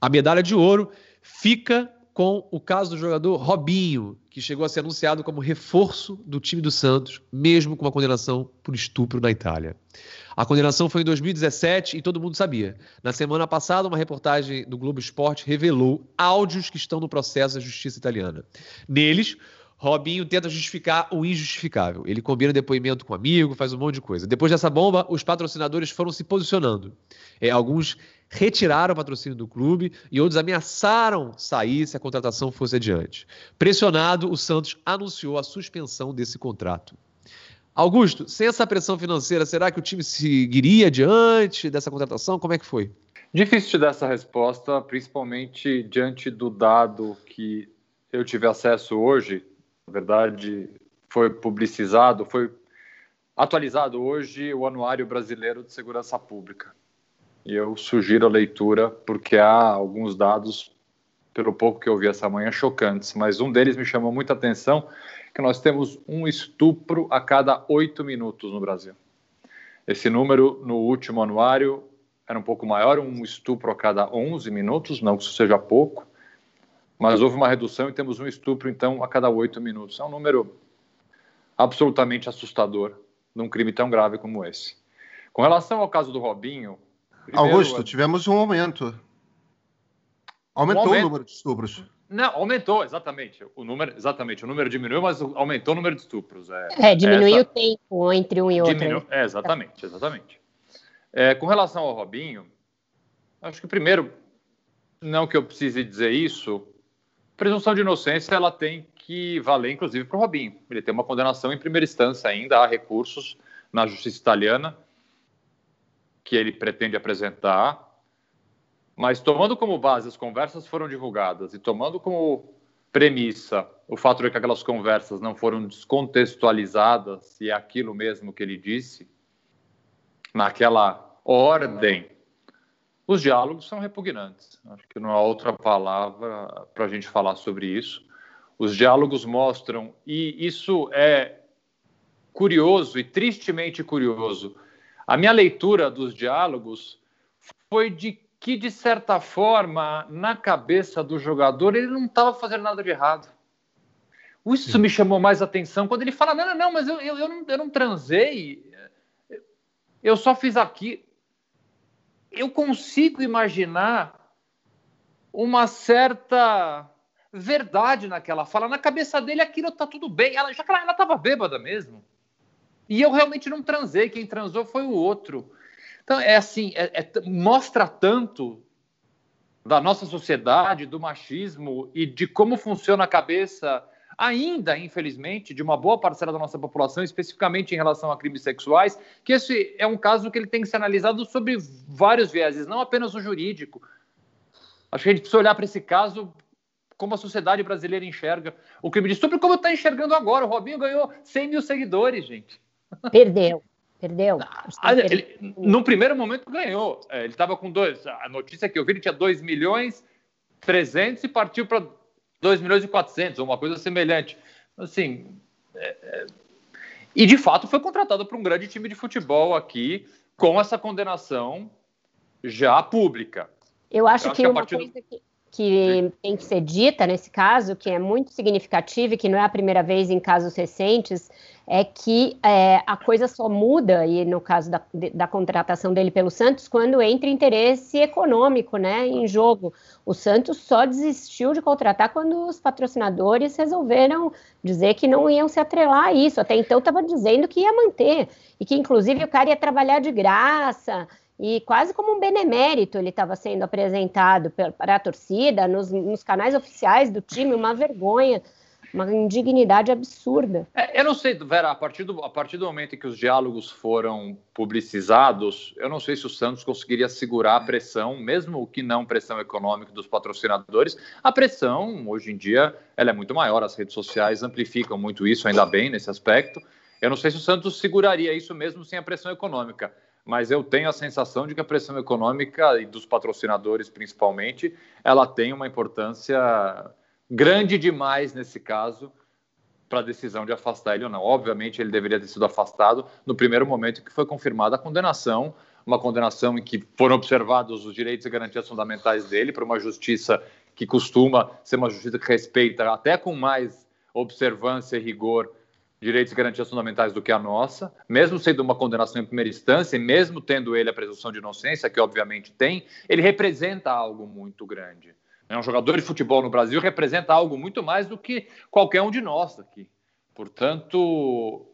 A medalha de ouro fica com o caso do jogador Robinho, que chegou a ser anunciado como reforço do time do Santos, mesmo com uma condenação por estupro na Itália. A condenação foi em 2017 e todo mundo sabia. Na semana passada, uma reportagem do Globo Esporte revelou áudios que estão no processo da justiça italiana. Neles, Robinho tenta justificar o injustificável. Ele combina depoimento com amigo, faz um monte de coisa. Depois dessa bomba, os patrocinadores foram se posicionando. É, alguns retiraram o patrocínio do clube e outros ameaçaram sair se a contratação fosse adiante. Pressionado, o Santos anunciou a suspensão desse contrato. Augusto, sem essa pressão financeira, será que o time seguiria adiante dessa contratação? Como é que foi? Difícil te dar essa resposta, principalmente diante do dado que eu tive acesso hoje. Na verdade, foi publicizado, foi atualizado hoje o Anuário Brasileiro de Segurança Pública. E eu sugiro a leitura porque há alguns dados, pelo pouco que eu vi essa manhã, chocantes. Mas um deles me chamou muita atenção, que nós temos um estupro a cada oito minutos no Brasil. Esse número, no último anuário, era um pouco maior, um estupro a cada 11 minutos, não que isso seja pouco, mas houve uma redução e temos um estupro, então, a cada oito minutos. É um número absolutamente assustador num crime tão grave como esse. Com relação ao caso do Robinho. Primeiro, Augusto, tivemos um aumento. Aumentou um aumento. o número de estupros. Não, aumentou, exatamente. O número, exatamente, o número diminuiu, mas aumentou o número de estupros. É, é diminuiu essa... o tempo entre um e outro. Diminu... Né? É, exatamente, exatamente. É, com relação ao Robinho, acho que primeiro, não que eu precise dizer isso, presunção de inocência ela tem que valer, inclusive, para o Robinho. Ele tem uma condenação em primeira instância ainda, há recursos na justiça italiana que ele pretende apresentar mas tomando como base as conversas foram divulgadas e tomando como premissa o fato de que aquelas conversas não foram descontextualizadas e é aquilo mesmo que ele disse, naquela ordem, os diálogos são repugnantes. Acho que não há outra palavra para a gente falar sobre isso. Os diálogos mostram, e isso é curioso e tristemente curioso. A minha leitura dos diálogos foi de que, de certa forma, na cabeça do jogador, ele não estava fazendo nada de errado. Isso Sim. me chamou mais atenção quando ele fala: não, não, não, mas eu, eu, eu, não, eu não transei, eu só fiz aqui. Eu consigo imaginar uma certa verdade naquela fala. Na cabeça dele, aquilo tá tudo bem. Ela, já que ela estava bêbada mesmo. E eu realmente não transei. Quem transou foi o outro. Então, é assim, é, é, mostra tanto da nossa sociedade, do machismo e de como funciona a cabeça, ainda, infelizmente, de uma boa parcela da nossa população, especificamente em relação a crimes sexuais, que esse é um caso que ele tem que ser analisado sobre vários vieses, não apenas o jurídico. Acho que a gente precisa olhar para esse caso como a sociedade brasileira enxerga o crime de estupro, como está enxergando agora. O Robinho ganhou 100 mil seguidores, gente. Perdeu. Perdeu? Ah, ele, no primeiro momento ganhou. É, ele estava com dois. A notícia que eu vi, ele tinha 2 milhões 300 e partiu para 2 milhões e 400, ou uma coisa semelhante. Assim. É, é, e de fato foi contratado para um grande time de futebol aqui, com essa condenação já pública. Eu acho, eu acho que, que uma coisa que, que tem que ser dita nesse caso, que é muito significativa e que não é a primeira vez em casos recentes, é que é, a coisa só muda, e no caso da, da, contratação dele pelo Santos, quando entra interesse econômico né, em jogo. O Santos só desistiu de contratar quando os patrocinadores resolveram dizer que não iam se atrelar a isso. Até então estava dizendo que ia manter, e que inclusive o cara ia trabalhar de graça. E quase como um benemérito ele estava sendo apresentado para a torcida, nos, nos canais oficiais do time, uma vergonha uma indignidade absurda. É, eu não sei, Vera, a partir, do, a partir do momento em que os diálogos foram publicizados, eu não sei se o Santos conseguiria segurar a pressão, mesmo que não pressão econômica dos patrocinadores. A pressão, hoje em dia, ela é muito maior, as redes sociais amplificam muito isso, ainda bem nesse aspecto. Eu não sei se o Santos seguraria isso mesmo sem a pressão econômica, mas eu tenho a sensação de que a pressão econômica e dos patrocinadores, principalmente, ela tem uma importância grande demais nesse caso para a decisão de afastar ele ou não. Obviamente, ele deveria ter sido afastado no primeiro momento que foi confirmada a condenação, uma condenação em que foram observados os direitos e garantias fundamentais dele por uma justiça que costuma ser uma justiça que respeita até com mais observância e rigor direitos e garantias fundamentais do que a nossa, mesmo sendo uma condenação em primeira instância e mesmo tendo ele a presunção de inocência, que obviamente tem, ele representa algo muito grande. Um jogador de futebol no Brasil representa algo muito mais do que qualquer um de nós aqui. Portanto,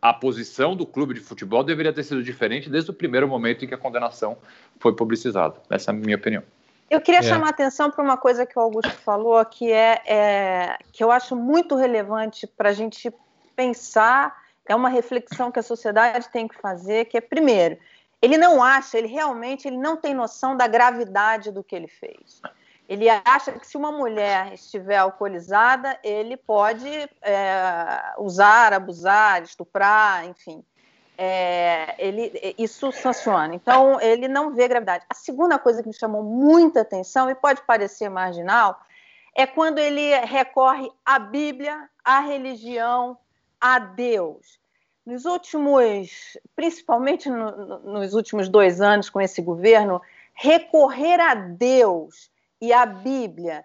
a posição do clube de futebol deveria ter sido diferente desde o primeiro momento em que a condenação foi publicizada. Essa é a minha opinião. Eu queria é. chamar a atenção para uma coisa que o Augusto falou, que é, é que eu acho muito relevante para a gente pensar, é uma reflexão que a sociedade tem que fazer, que é, primeiro, ele não acha, ele realmente ele não tem noção da gravidade do que ele fez. Ele acha que se uma mulher estiver alcoolizada, ele pode é, usar, abusar, estuprar, enfim. É, ele, isso sanciona. Então, ele não vê gravidade. A segunda coisa que me chamou muita atenção, e pode parecer marginal, é quando ele recorre à Bíblia, à religião, a Deus. Nos últimos, principalmente no, nos últimos dois anos com esse governo, recorrer a Deus e à Bíblia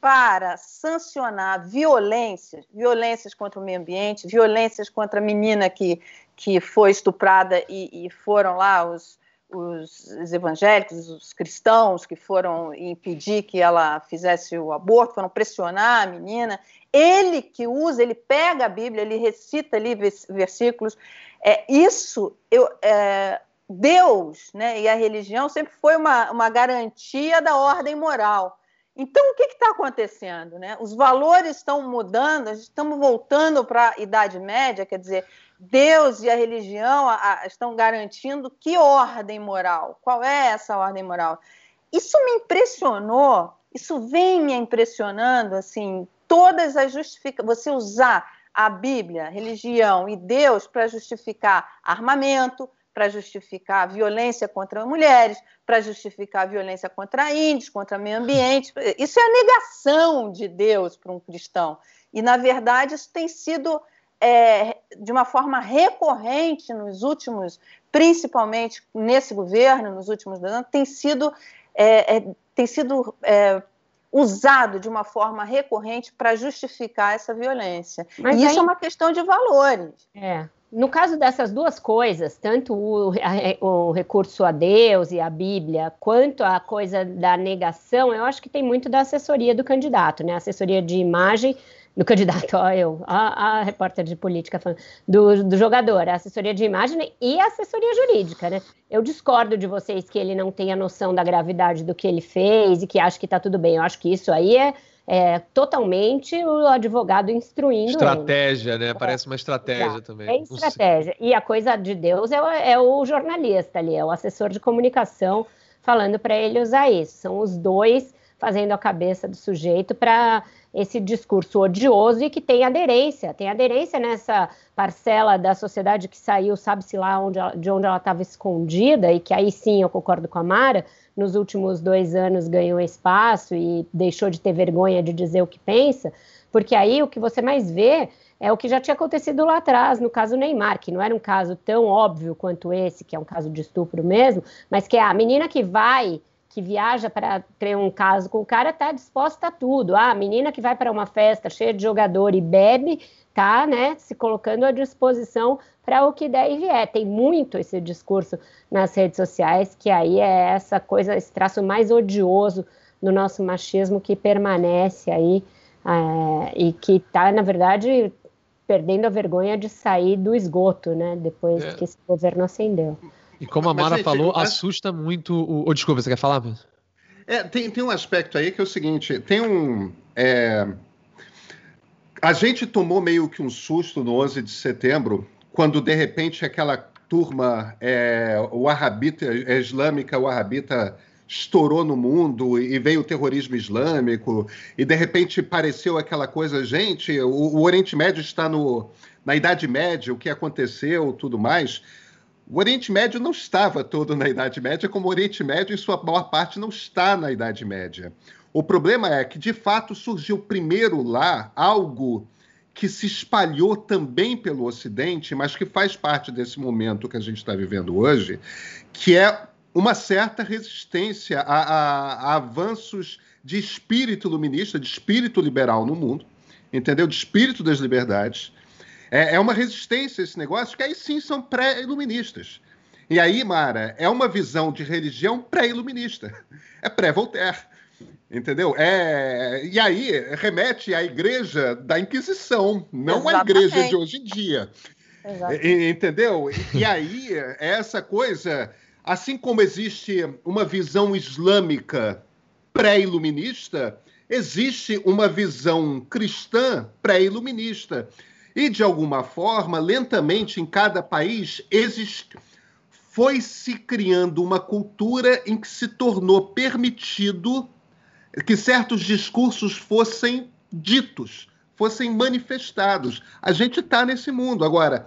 para sancionar violências, violências contra o meio ambiente, violências contra a menina que, que foi estuprada e, e foram lá os, os evangélicos, os cristãos que foram impedir que ela fizesse o aborto, foram pressionar a menina ele que usa, ele pega a Bíblia, ele recita ali versículos. É, isso, eu, é, Deus né, e a religião sempre foi uma, uma garantia da ordem moral. Então, o que está acontecendo? Né? Os valores estão mudando, estamos voltando para a Idade Média, quer dizer, Deus e a religião a, a, estão garantindo que ordem moral? Qual é essa ordem moral? Isso me impressionou, isso vem me impressionando, assim, todas as justificações, você usar a Bíblia, religião e Deus para justificar armamento, para justificar violência contra mulheres, para justificar violência contra índios, contra meio ambiente. Isso é a negação de Deus para um cristão. E, na verdade, isso tem sido, é, de uma forma recorrente nos últimos, principalmente nesse governo, nos últimos dois anos, tem sido, é, é, tem sido é, usado de uma forma recorrente para justificar essa violência. Mas e aí... isso é uma questão de valores. É. No caso dessas duas coisas, tanto o, a, o, recurso a Deus e a Bíblia, quanto a coisa da negação, eu acho que tem muito da assessoria do candidato, né? Assessoria de imagem do candidato, ó, eu, a, a repórter de política falando, do, do jogador, a assessoria de imagem e a assessoria jurídica, né? Eu discordo de vocês que ele não tenha noção da gravidade do que ele fez e que acha que está tudo bem. Eu acho que isso aí é, é totalmente o advogado instruindo. Estratégia, ele. né? Parece uma estratégia é, também. É estratégia. E a coisa de Deus é o, é o jornalista ali, é o assessor de comunicação falando para ele usar isso. São os dois fazendo a cabeça do sujeito para esse discurso odioso e que tem aderência, tem aderência nessa parcela da sociedade que saiu, sabe-se lá onde, de onde ela estava escondida, e que aí sim eu concordo com a Mara, nos últimos dois anos ganhou espaço e deixou de ter vergonha de dizer o que pensa, porque aí o que você mais vê é o que já tinha acontecido lá atrás, no caso Neymar, que não era um caso tão óbvio quanto esse, que é um caso de estupro mesmo, mas que é a menina que vai que viaja para ter um caso com o cara está disposta a tudo. Ah, a menina que vai para uma festa cheia de jogador e bebe, tá, né, se colocando à disposição para o que der e vier. Tem muito esse discurso nas redes sociais, que aí é essa coisa, esse traço mais odioso do nosso machismo que permanece aí é, e que está, na verdade, perdendo a vergonha de sair do esgoto, né, depois é. que esse governo acendeu. E como a Mara Mas, falou, assusta muito o. Oh, desculpa, você quer falar? É, tem, tem um aspecto aí que é o seguinte: tem um. É... A gente tomou meio que um susto no 11 de setembro, quando de repente aquela turma, é, o Arrabita, é, islâmica, o Arrabita estourou no mundo e veio o terrorismo islâmico, e de repente pareceu aquela coisa, gente, o, o Oriente Médio está no, na Idade Média, o que aconteceu, tudo mais. O Oriente Médio não estava todo na Idade Média, como o Oriente Médio, em sua maior parte, não está na Idade Média. O problema é que, de fato, surgiu primeiro lá algo que se espalhou também pelo Ocidente, mas que faz parte desse momento que a gente está vivendo hoje, que é uma certa resistência a, a, a avanços de espírito iluminista, de espírito liberal no mundo, entendeu? De espírito das liberdades, é, é uma resistência a esse negócio que aí sim são pré-iluministas. E aí, Mara, é uma visão de religião pré-iluminista. [laughs] É pré-Voltaire. Entendeu? É, e aí remete à igreja da Inquisição, não Exatamente. à igreja de hoje em dia. E, entendeu? E, e aí, essa coisa, assim como existe uma visão islâmica pré-iluminista, existe uma visão cristã pré-iluminista. E, de alguma forma, lentamente, em cada país, foi se criando uma cultura em que se tornou permitido que certos discursos fossem ditos, fossem manifestados. A gente está nesse mundo. Agora,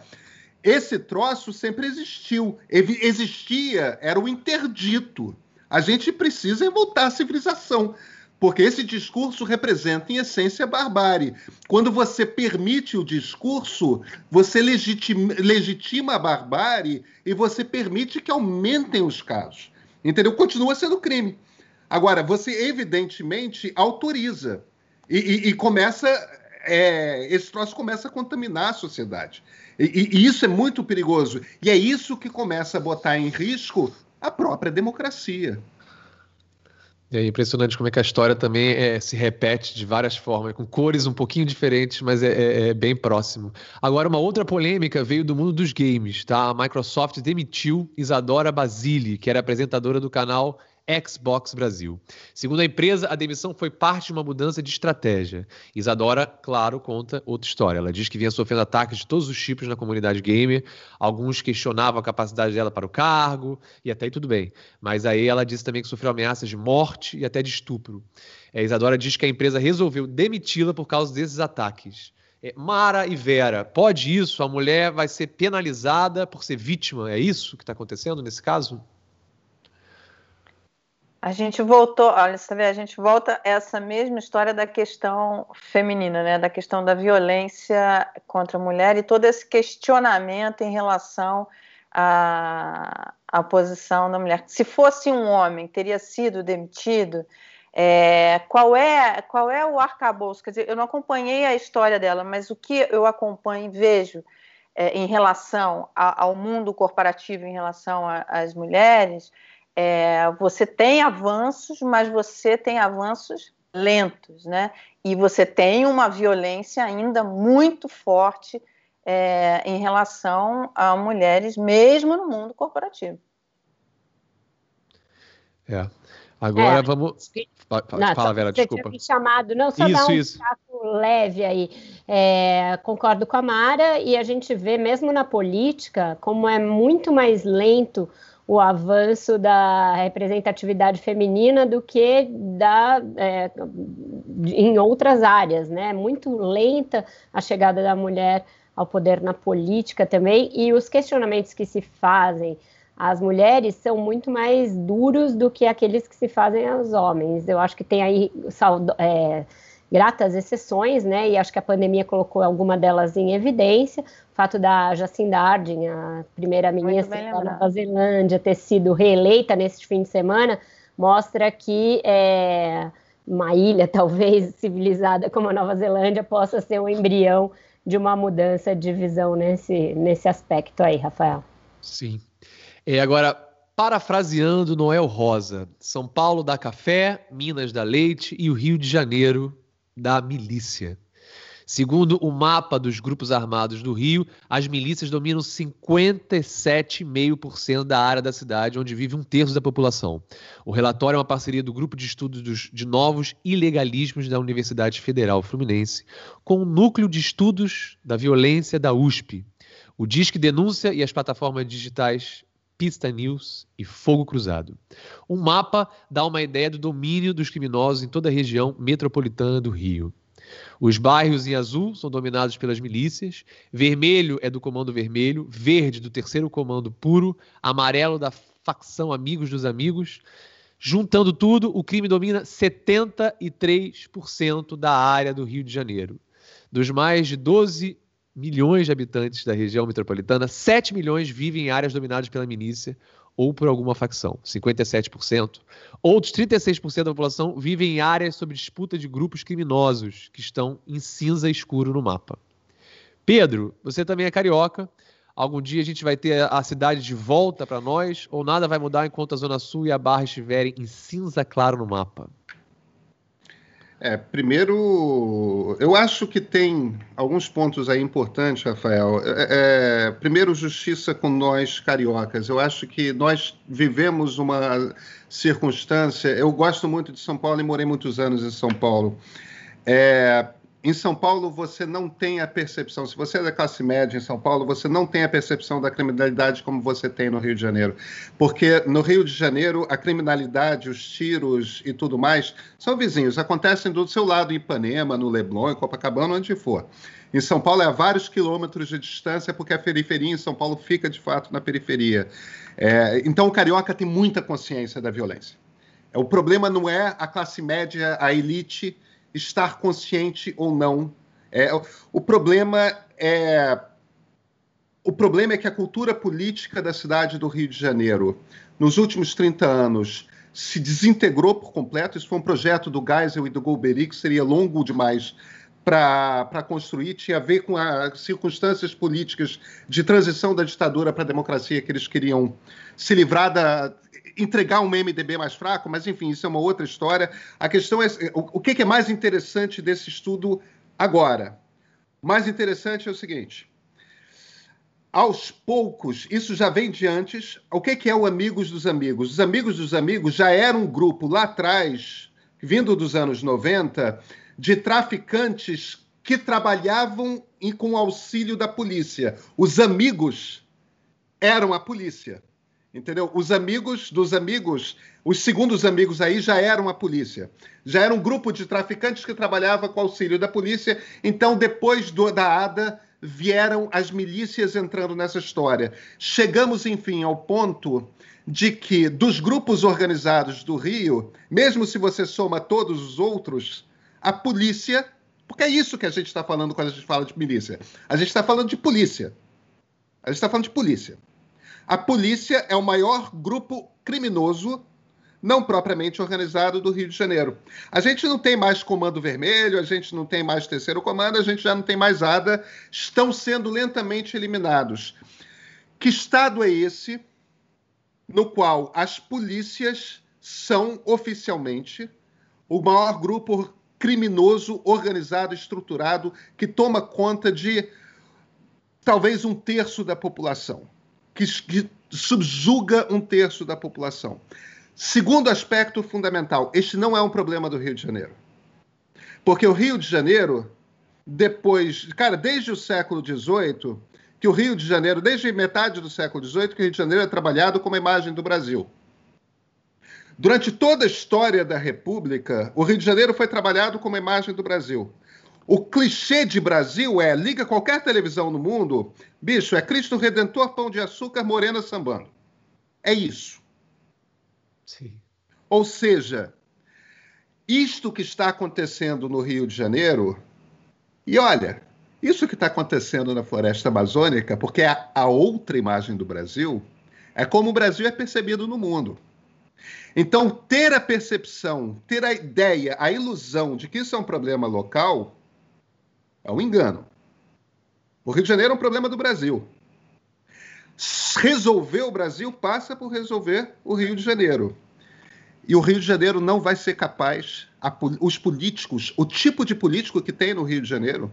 esse troço sempre existiu. Existia, era o interdito. A gente precisa voltar à civilização. Porque esse discurso representa, em essência, a barbárie. Quando você permite o discurso, você legitima, legitima a barbárie e você permite que aumentem os casos. Entendeu? Continua sendo crime. Agora, você evidentemente autoriza. E, e, e começa. É, esse troço começa a contaminar a sociedade. E, e isso é muito perigoso. E é isso que começa a botar em risco a própria democracia. É impressionante como é que a história também é, se repete de várias formas, com cores um pouquinho diferentes, mas é, é, é, bem próximo. Agora, uma outra polêmica veio do mundo dos games, tá? A Microsoft demitiu Isadora Basile, que era apresentadora do canal Xbox Brasil. Segundo a empresa, a demissão foi parte de uma mudança de estratégia. Isadora, claro, conta outra história. Ela diz que vinha sofrendo ataques de todos os tipos na comunidade gamer. Alguns questionavam a capacidade dela para o cargo, e até aí tudo bem. Mas aí ela disse também que sofreu ameaças de morte e até de estupro. A Isadora diz que a empresa resolveu demiti-la por causa desses ataques. É, Mara e Vera, pode isso? A mulher vai ser penalizada por ser vítima? É isso que está acontecendo nesse caso? A gente voltou, olha, você vê, a gente volta essa mesma história da questão feminina, né? Da questão da violência contra a mulher e todo esse questionamento em relação à, à posição da mulher. Se fosse um homem, teria sido demitido. É, qual é qual é o arcabouço? Quer dizer, eu não acompanhei a história dela, mas o que eu acompanho e vejo é, em relação a, ao mundo corporativo, em relação às mulheres é, você tem avanços, mas você tem avanços lentos, né? E você tem uma violência ainda muito forte é, em relação a mulheres, mesmo no mundo corporativo. É. Agora é, vamos. Não, fala, Vera, você desculpa. Tinha chamado, não, só isso, dar um isso. leve aí. É, concordo com a Mara, e a gente vê, mesmo na política, como é muito mais lento o avanço da representatividade feminina do que da, é, em outras áreas, né? Muito lenta a chegada da mulher ao poder na política também, e os questionamentos que se fazem às mulheres são muito mais duros do que aqueles que se fazem aos homens. Eu acho que tem aí é, gratas exceções, né? E acho que a pandemia colocou alguma delas em evidência. O fato da Jacinda Ardern, a primeira ministra da Nova Zelândia, ter sido reeleita nesse fim de semana, mostra que é, uma ilha, [laughs] talvez civilizada como a Nova Zelândia, possa ser um embrião de uma mudança de visão nesse, nesse aspecto aí, Rafael. Sim. E agora, parafraseando Noel Rosa, São Paulo dá café, Minas dá leite e o Rio de Janeiro dá milícia. Segundo o mapa dos grupos armados do Rio, as milícias dominam 57,5% da área da cidade, onde vive um terço da população. O relatório é uma parceria do Grupo de Estudos de Novos Ilegalismos da Universidade Federal Fluminense com o Núcleo de Estudos da Violência da USP, o Disque Denúncia e as plataformas digitais Pista News e Fogo Cruzado. Um mapa dá uma ideia do domínio dos criminosos em toda a região metropolitana do Rio. Os bairros em azul são dominados pelas milícias, vermelho é do Comando Vermelho, verde do Terceiro Comando Puro, amarelo da facção Amigos dos Amigos. Juntando tudo, o crime domina 73% da área do Rio de Janeiro. Dos mais de 12 milhões de habitantes da região metropolitana, 7 milhões vivem em áreas dominadas pela milícia, ou por alguma facção, 57%. Outros 36% da população vivem em áreas sob disputa de grupos criminosos, que estão em cinza escuro no mapa. Pedro, você também é carioca. Algum dia a gente vai ter a cidade de volta para nós, ou nada vai mudar enquanto a Zona Sul e a Barra estiverem em cinza claro no mapa? É, primeiro, eu acho que tem alguns pontos aí importantes, Rafael. É, é, primeiro, justiça com nós cariocas. Eu acho que nós vivemos uma circunstância. Eu gosto muito de São Paulo e morei muitos anos em São Paulo. É, em São Paulo você não tem a percepção, se você é da classe média em São Paulo, você não tem a percepção da criminalidade como você tem no Rio de Janeiro. Porque no Rio de Janeiro, a criminalidade, os tiros e tudo mais são vizinhos, acontecem do seu lado em Ipanema, no Leblon, em Copacabana, onde for. Em São Paulo é a vários quilômetros de distância, porque a periferia em São Paulo fica de fato na periferia. É, então o carioca tem muita consciência da violência. O problema não é a classe média, a elite estar consciente ou não. É, o problema é o problema é que a cultura política da cidade do Rio de Janeiro, nos últimos 30 anos, se desintegrou por completo. Isso foi um projeto do Geisel e do Golbery que seria longo demais para construir, tinha a ver com as circunstâncias políticas de transição da ditadura para a democracia que eles queriam se livrar da, entregar um MDB mais fraco, mas enfim, isso é uma outra história. A questão é o, que é mais interessante desse estudo agora? Mais interessante é o seguinte: aos poucos, isso já vem de antes. O que é o Amigos dos Amigos? Os Amigos dos Amigos já era um grupo lá atrás, vindo dos anos 90, de traficantes que trabalhavam com auxílio da polícia. Os amigos eram a polícia. Entendeu? Os amigos dos amigos, os segundos amigos aí já eram a polícia. Já era um grupo de traficantes que trabalhava com auxílio da polícia. Então, depois do, da ADA, vieram as milícias entrando nessa história. Chegamos, enfim, ao ponto de que dos grupos organizados do Rio, mesmo se você soma todos os outros, a polícia. Porque é isso que a gente está falando quando a gente fala de milícia. A gente está falando de polícia. A gente está falando de polícia. A polícia é o maior grupo criminoso não propriamente organizado do Rio de Janeiro. A gente não tem mais Comando Vermelho, a gente não tem mais Terceiro Comando, a gente já não tem mais ADA, estão sendo lentamente eliminados. Que estado é esse no qual as polícias são oficialmente o maior grupo criminoso, organizado, estruturado, que toma conta de talvez um terço da população? Que, que subjuga um terço da população. Segundo aspecto fundamental, este não é um problema do Rio de Janeiro. Porque o Rio de Janeiro, depois, cara, desde o século XVIII, que o Rio de Janeiro, desde metade do século XVIII, que o Rio de Janeiro é trabalhado como imagem do Brasil. Durante toda a história da República, o Rio de Janeiro foi trabalhado como imagem do Brasil. O clichê de Brasil é: liga qualquer televisão no mundo, bicho, é Cristo Redentor, Pão de Açúcar, Morena sambando. É isso. Sim. Ou seja, isto que está acontecendo no Rio de Janeiro, e olha, isso que está acontecendo na floresta amazônica, porque é a outra imagem do Brasil, é como o Brasil é percebido no mundo. Então, ter a percepção, ter a ideia, a ilusão de que isso é um problema local é um engano. O Rio de Janeiro é um problema do Brasil. Resolver o Brasil passa por resolver o Rio de Janeiro. E o Rio de Janeiro não vai ser capaz, a, os políticos, o tipo de político que tem no Rio de Janeiro,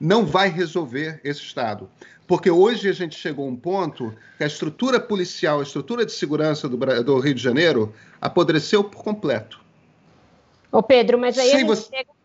não vai resolver esse Estado. Porque hoje a gente chegou a um ponto que a estrutura policial, a estrutura de segurança do, do Rio de Janeiro apodreceu por completo. Ô Pedro, mas aí Sem a gente você... chega...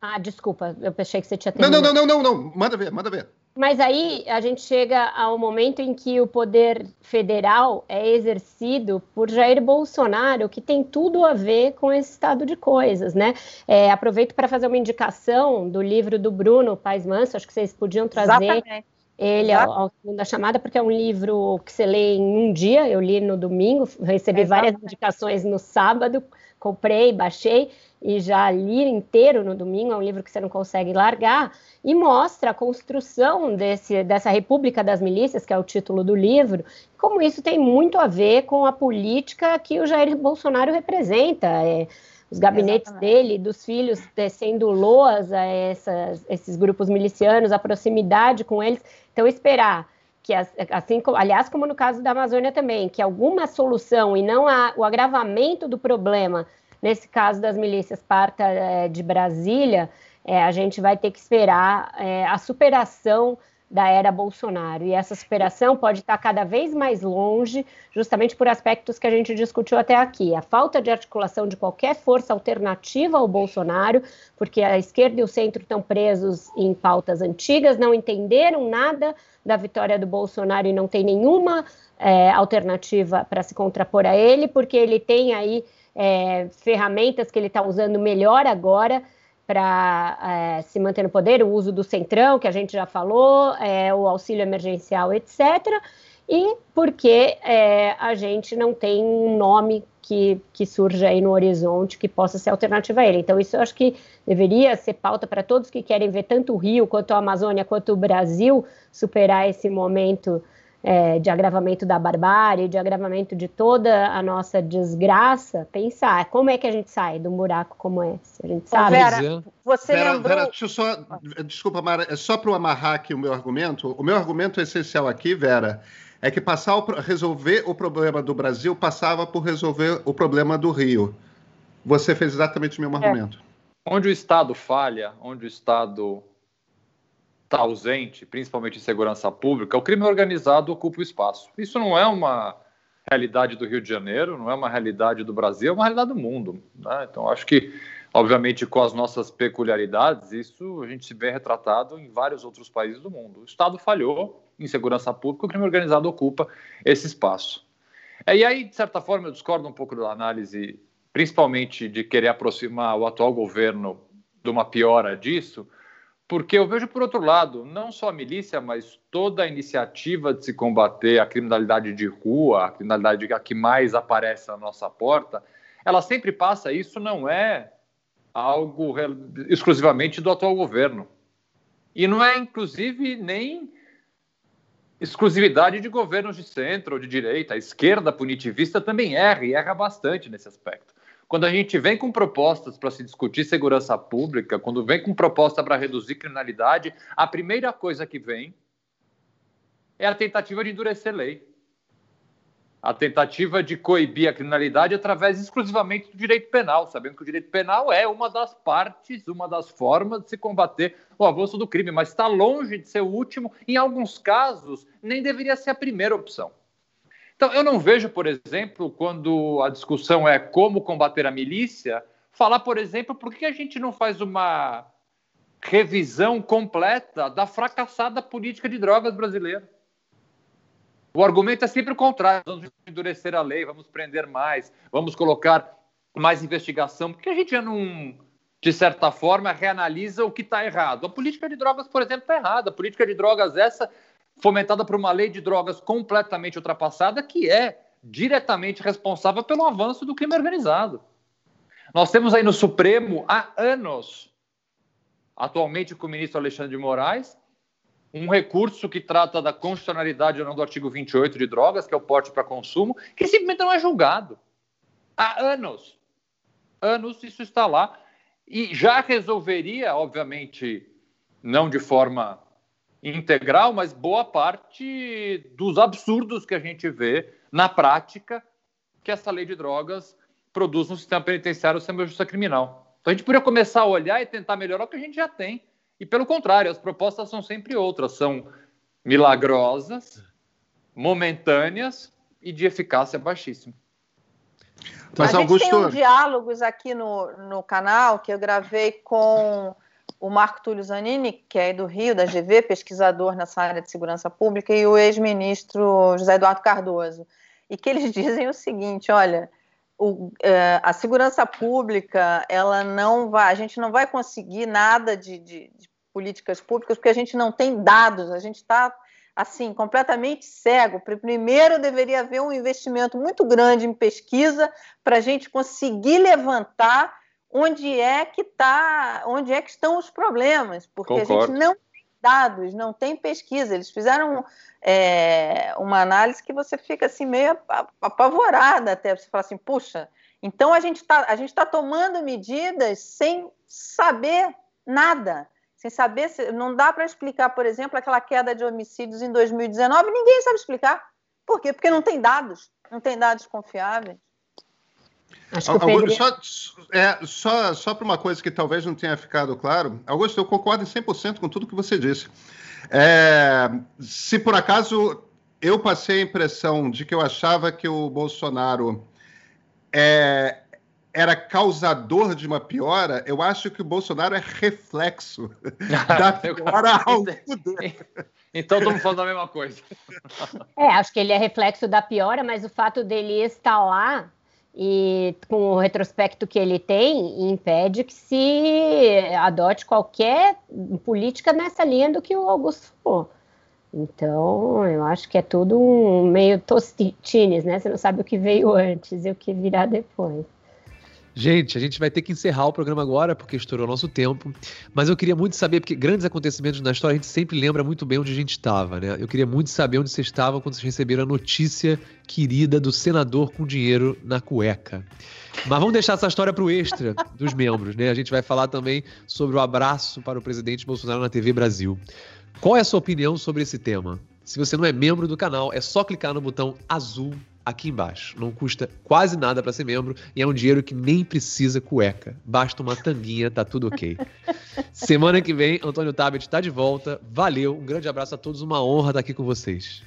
Ah, desculpa, eu pensei que você tinha terminado. Não, não, não, não, não, manda ver, manda ver. Mas aí a gente chega ao momento em que o poder federal é exercido por Jair Bolsonaro, que tem tudo a ver com esse estado de coisas, né? É, aproveito para fazer uma indicação do livro do Bruno Paz Manso, acho que vocês podiam trazer Exatamente. ele ao, ao da chamada, porque é um livro que você lê em um dia, eu li no domingo, recebi Exatamente. várias indicações no sábado, comprei, baixei, e já li inteiro no domingo, é um livro que você não consegue largar, e mostra a construção desse, dessa República das Milícias, que é o título do livro, como isso tem muito a ver com a política que o Jair Bolsonaro representa. É, os gabinetes Exatamente. dele, dos filhos tecendo loas a essas, esses grupos milicianos, a proximidade com eles. Então, esperar que, assim aliás, como no caso da Amazônia também, que alguma solução e não o agravamento do problema Nesse caso das milícias parta é, de Brasília, é, a gente vai ter que esperar é, a superação da era Bolsonaro. E essa superação pode estar cada vez mais longe, justamente por aspectos que a gente discutiu até aqui. A falta de articulação de qualquer força alternativa ao Bolsonaro, porque a esquerda e o centro estão presos em pautas antigas, não entenderam nada da vitória do Bolsonaro e não tem nenhuma é, alternativa para se contrapor a ele, porque ele tem aí é, ferramentas que ele está usando melhor agora para é, se manter no poder, o uso do centrão, que a gente já falou, é, o auxílio emergencial, etc. E porque é, a gente não tem um nome que, que surja aí no horizonte que possa ser alternativa a ele. Então, isso eu acho que deveria ser pauta para todos que querem ver tanto o Rio, quanto a Amazônia, quanto o Brasil superar esse momento é, de agravamento da barbárie, de agravamento de toda a nossa desgraça, pensar como é que a gente sai de um buraco como esse. A gente sabe. Vera, você Vera, lembrou... Vera, deixa eu só. Desculpa, Mara, é só para eu amarrar aqui o meu argumento. O meu argumento essencial aqui, Vera, é que passar o, resolver o problema do Brasil passava por resolver o problema do Rio. Você fez exatamente o mesmo é. argumento. Onde o Estado falha, onde o Estado está ausente, principalmente em segurança pública, o crime organizado ocupa o espaço. Isso não é uma realidade do Rio de Janeiro, não é uma realidade do Brasil, é uma realidade do mundo. Né? Então, acho que, obviamente, com as nossas peculiaridades, isso a gente se vê retratado em vários outros países do mundo. O Estado falhou em segurança pública, o crime organizado ocupa esse espaço. É, e aí, de certa forma, eu discordo um pouco da análise, principalmente de querer aproximar o atual governo de uma piora disso, porque eu vejo, por outro lado, não só a milícia, mas toda a iniciativa de se combater a criminalidade de rua, a criminalidade que mais aparece na nossa porta, ela sempre passa, isso não é algo exclusivamente do atual governo. E não é, inclusive, nem exclusividade de governos de centro ou de direita. A esquerda punitivista também erra, e erra bastante nesse aspecto. Quando a gente vem com propostas para se discutir segurança pública, quando vem com proposta para reduzir criminalidade, a primeira coisa que vem é a tentativa de endurecer lei. A tentativa de coibir a criminalidade através exclusivamente do direito penal, sabendo que o direito penal é uma das partes, uma das formas de se combater o avanço do crime, mas está longe de ser o último, em alguns casos, nem deveria ser a primeira opção. Então, eu não vejo, por exemplo, quando a discussão é como combater a milícia, falar, por exemplo, por que a gente não faz uma revisão completa da fracassada política de drogas brasileira. O argumento é sempre o contrário: vamos endurecer a lei, vamos prender mais, vamos colocar mais investigação, porque a gente já não, de certa forma, reanalisa o que está errado. A política de drogas, por exemplo, está errada. A política de drogas, essa fomentada por uma lei de drogas completamente ultrapassada, que é diretamente responsável pelo avanço do crime organizado. Nós temos aí no Supremo há anos, atualmente com o ministro Alexandre de Moraes, um recurso que trata da constitucionalidade ou não do artigo 28 de drogas, que é o porte para consumo, que simplesmente não é julgado. Há anos. Anos isso está lá. E já resolveria, obviamente, não de forma integral, mas boa parte dos absurdos que a gente vê na prática que essa lei de drogas produz no sistema penitenciário sem justiça criminal. Então a gente poderia começar a olhar e tentar melhorar o que a gente já tem. E pelo contrário, as propostas são sempre outras, são milagrosas, momentâneas e de eficácia baixíssima. Mas a gente tem um diálogos aqui no, no canal que eu gravei com o Marco Túlio Zanini, que é do Rio, da GV, pesquisador nessa área de segurança pública, e o ex-ministro José Eduardo Cardoso. E que eles [laughs] dizem o seguinte: olha, o, é, a segurança pública, ela não vai, a gente não vai conseguir nada de, de, de políticas públicas porque a gente não tem dados, a gente está assim completamente cego. Primeiro deveria haver um investimento muito grande em pesquisa para a gente conseguir levantar onde é que tá, onde é que estão os problemas, porque Concordo. a gente não tem dados, não tem pesquisa. Eles fizeram é, uma análise que você fica assim meio apavorada até você falar assim, puxa, então a gente está a gente tá tomando medidas sem saber nada, sem saber se, não dá para explicar, por exemplo, aquela queda de homicídios em 2019, ninguém sabe explicar. Por quê? Porque não tem dados, não tem dados confiáveis. Acho que Augusto, só, é, só, só para uma coisa que talvez não tenha ficado claro, Augusto, eu concordo em 100% com tudo que você disse. É, se por acaso eu passei a impressão de que eu achava que o Bolsonaro é, era causador de uma piora, eu acho que o Bolsonaro é reflexo [laughs] da piora ao Então estamos falando a mesma coisa. É, acho que ele é reflexo da piora, mas o fato dele estar lá e com o retrospecto que ele tem, impede que se adote qualquer política nessa linha do que o Augusto falou. Então, eu acho que é tudo um meio tostines, né? Você não sabe o que veio antes e o que virá depois. Gente, a gente vai ter que encerrar o programa agora, porque estourou o nosso tempo. Mas eu queria muito saber, porque grandes acontecimentos na história, a gente sempre lembra muito bem onde a gente estava, né? Eu queria muito saber onde vocês estavam quando vocês receberam a notícia querida do senador com dinheiro na cueca. Mas vamos deixar essa história para o extra dos membros, né? A gente vai falar também sobre o abraço para o presidente Bolsonaro na TV Brasil. Qual é a sua opinião sobre esse tema? Se você não é membro do canal, é só clicar no botão azul aqui embaixo. Não custa quase nada para ser membro e é um dinheiro que nem precisa cueca. Basta uma tanguinha, tá tudo ok. [laughs] Semana que vem, Antônio Tabet está de volta. Valeu, um grande abraço a todos, uma honra estar aqui com vocês.